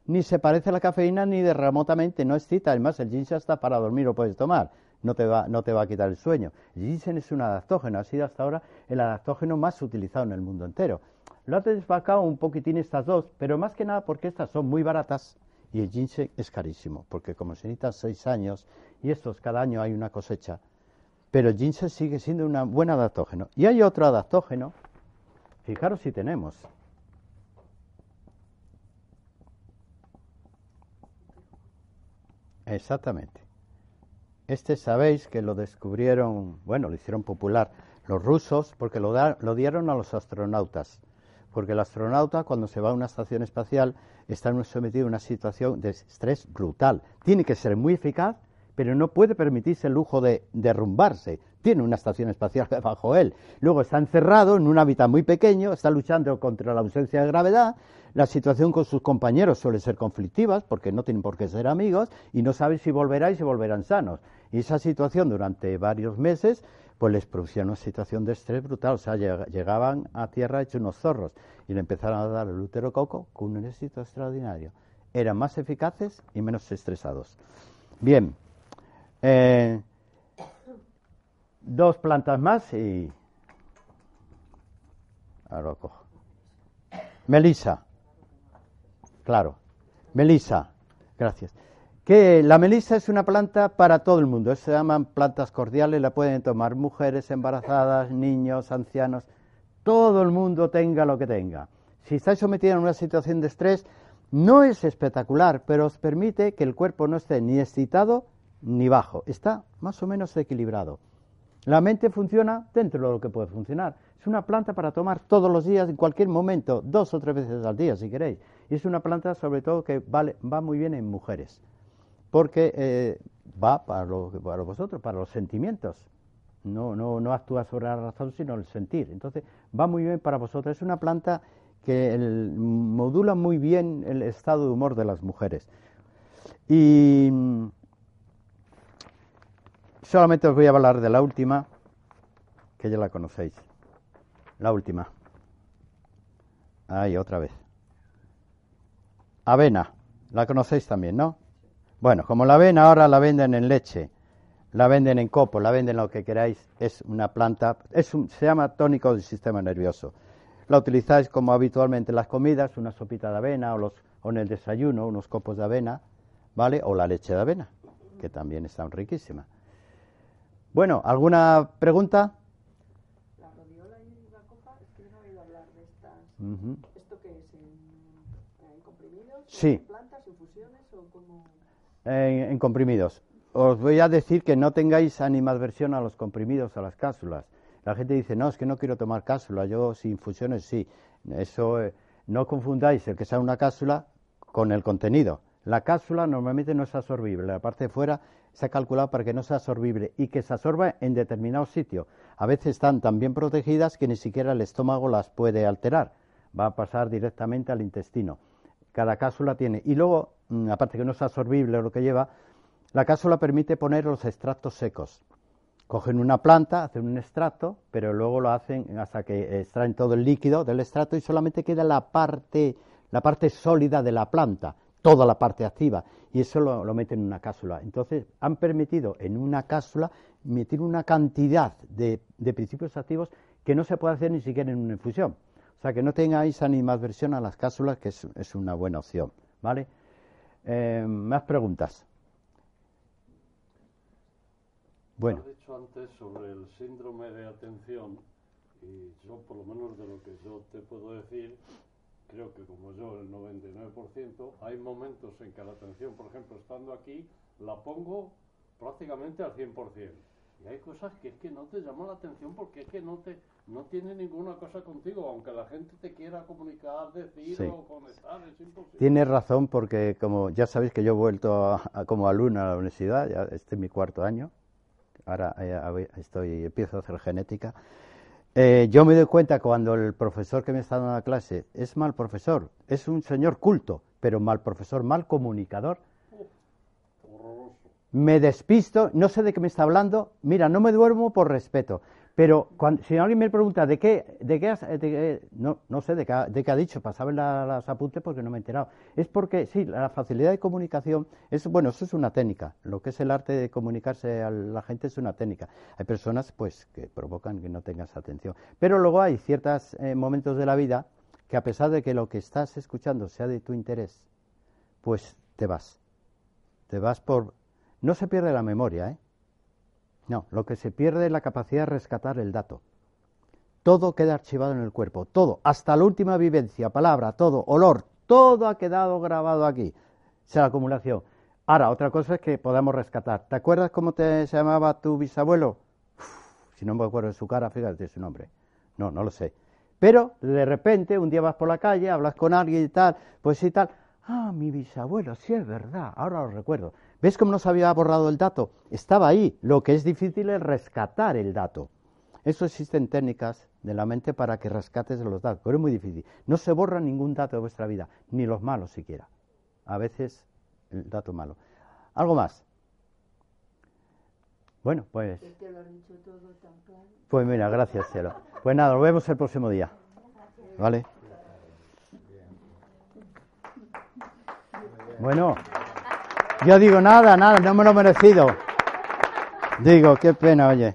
Ni se parece a la cafeína ni de remotamente, no es cita. Además, el ginseng está para dormir, lo puedes tomar. No te, va, no te va a quitar el sueño. El ginseng es un adaptógeno, ha sido hasta ahora el adaptógeno más utilizado en el mundo entero. Lo ha desvacado un poquitín estas dos, pero más que nada porque estas son muy baratas y el ginseng es carísimo, porque como se necesitan seis años y estos cada año hay una cosecha, pero el ginseng sigue siendo un buen adaptógeno. Y hay otro adaptógeno, fijaros si tenemos. Exactamente. Este sabéis que lo descubrieron, bueno, lo hicieron popular los rusos porque lo, lo dieron a los astronautas porque el astronauta cuando se va a una estación espacial está sometido a una situación de estrés brutal. Tiene que ser muy eficaz, pero no puede permitirse el lujo de derrumbarse. Tiene una estación espacial bajo él. Luego está encerrado en un hábitat muy pequeño, está luchando contra la ausencia de gravedad. La situación con sus compañeros suele ser conflictiva, porque no tienen por qué ser amigos, y no sabe si volverá y si volverán sanos. Y esa situación durante varios meses pues les producía una situación de estrés brutal. O sea, llegaban a tierra hechos unos zorros y le empezaron a dar el útero coco con un éxito extraordinario. Eran más eficaces y menos estresados. Bien, eh, dos plantas más y. Ahora lo cojo. Melisa. Claro. Melisa. Gracias que la melisa es una planta para todo el mundo, se llaman plantas cordiales, la pueden tomar mujeres embarazadas, niños, ancianos, todo el mundo tenga lo que tenga. Si estáis sometidos a una situación de estrés, no es espectacular, pero os permite que el cuerpo no esté ni excitado ni bajo, está más o menos equilibrado. La mente funciona dentro de lo que puede funcionar. Es una planta para tomar todos los días, en cualquier momento, dos o tres veces al día, si queréis. Y es una planta, sobre todo, que vale, va muy bien en mujeres porque eh, va para, para vosotros, para los sentimientos. No, no, no actúa sobre la razón, sino el sentir. Entonces, va muy bien para vosotros. Es una planta que modula muy bien el estado de humor de las mujeres. Y solamente os voy a hablar de la última, que ya la conocéis. La última. Ahí, otra vez. Avena. La conocéis también, ¿no? Bueno, como la ven ahora la venden en leche, la venden en copo, la venden lo que queráis, es una planta, es se llama tónico del sistema nervioso. La utilizáis como habitualmente en las comidas, una sopita de avena o, los, o en el desayuno, unos copos de avena, ¿vale? O la leche de avena, que también está riquísima. Bueno, ¿alguna pregunta? La rodiola y la copa, es que no he oído hablar de estas. ¿Esto qué es? ¿En, comprimidos? Sí. plantas, infusiones o como...? En, comprimidos. Os voy a decir que no tengáis animadversión a los comprimidos, a las cápsulas. La gente dice, no, es que no quiero tomar cápsula, yo sin infusiones sí. Eso, eh, no confundáis el que sea una cápsula con el contenido. La cápsula normalmente no es absorbible, la parte de fuera se ha calculado para que no sea absorbible y que se absorba en determinado sitio. A veces están tan bien protegidas que ni siquiera el estómago las puede alterar, va a pasar directamente al intestino. Cada cápsula tiene. Y luego aparte que no es absorbible lo que lleva, la cápsula permite poner los extractos secos. Cogen una planta, hacen un extracto, pero luego lo hacen hasta que extraen todo el líquido del extracto y solamente queda la parte, la parte sólida de la planta, toda la parte activa, y eso lo, meten en una cápsula. Entonces, han permitido en una cápsula meter una cantidad de, principios activos que no se puede hacer ni siquiera en una infusión. O sea, que no tengáis versión a las cápsulas, que es una buena opción, ¿vale? Eh, más preguntas. Bueno. Has dicho antes sobre el síndrome de atención y yo, por lo menos de lo que yo te puedo decir, creo que como yo, el 99%, hay momentos en que la atención, por ejemplo, estando aquí, la pongo prácticamente al 100%. Y hay cosas que es que no te llaman la atención porque es que no te no tiene ninguna cosa contigo, aunque la gente te quiera comunicar, decir o conectar, es imposible. Tienes razón porque como ya sabéis que yo he vuelto como alumno a la universidad, ya este es mi cuarto año, ahora eh, estoy empiezo a hacer genética. Eh, yo me doy cuenta cuando el profesor que me está dando la clase es mal profesor, es un señor culto, pero mal profesor, mal comunicador. Me despisto, no sé de qué me está hablando, mira, no me duermo por respeto. Pero cuando, si alguien me pregunta de qué, de qué, has, no, no sé de qué, de qué ha dicho, pasaba en las apuntes porque no me he enterado. Es porque, sí, la facilidad de comunicación es, bueno, eso es una técnica. Lo que es el arte de comunicarse a la gente es una técnica. Hay personas, pues, que provocan que no tengas atención. Pero luego hay ciertos eh, momentos de la vida que a pesar de que lo que estás escuchando sea de tu interés, pues te vas. Te vas por... No se pierde la memoria, ¿eh? No, lo que se pierde es la capacidad de rescatar el dato. Todo queda archivado en el cuerpo, todo, hasta la última vivencia, palabra, todo, olor, todo ha quedado grabado aquí. es la acumulación. Ahora, otra cosa es que podamos rescatar. ¿Te acuerdas cómo te llamaba tu bisabuelo? si no me acuerdo de su cara, fíjate su nombre. No, no lo sé. Pero de repente, un día vas por la calle, hablas con alguien y tal, pues sí tal. Ah, mi bisabuelo, sí es verdad, ahora lo recuerdo. ¿Ves cómo no se había borrado el dato? Estaba ahí. Lo que es difícil es rescatar el dato. Eso existen técnicas de la mente para que rescates los datos, pero es muy difícil. No se borra ningún dato de vuestra vida, ni los malos siquiera. A veces el dato malo. ¿Algo más? Bueno, pues. Pues mira, gracias, cielo. Pues nada, nos vemos el próximo día. ¿Vale? Bueno. Yo digo, nada, nada, no me lo he merecido. Digo, qué pena, oye.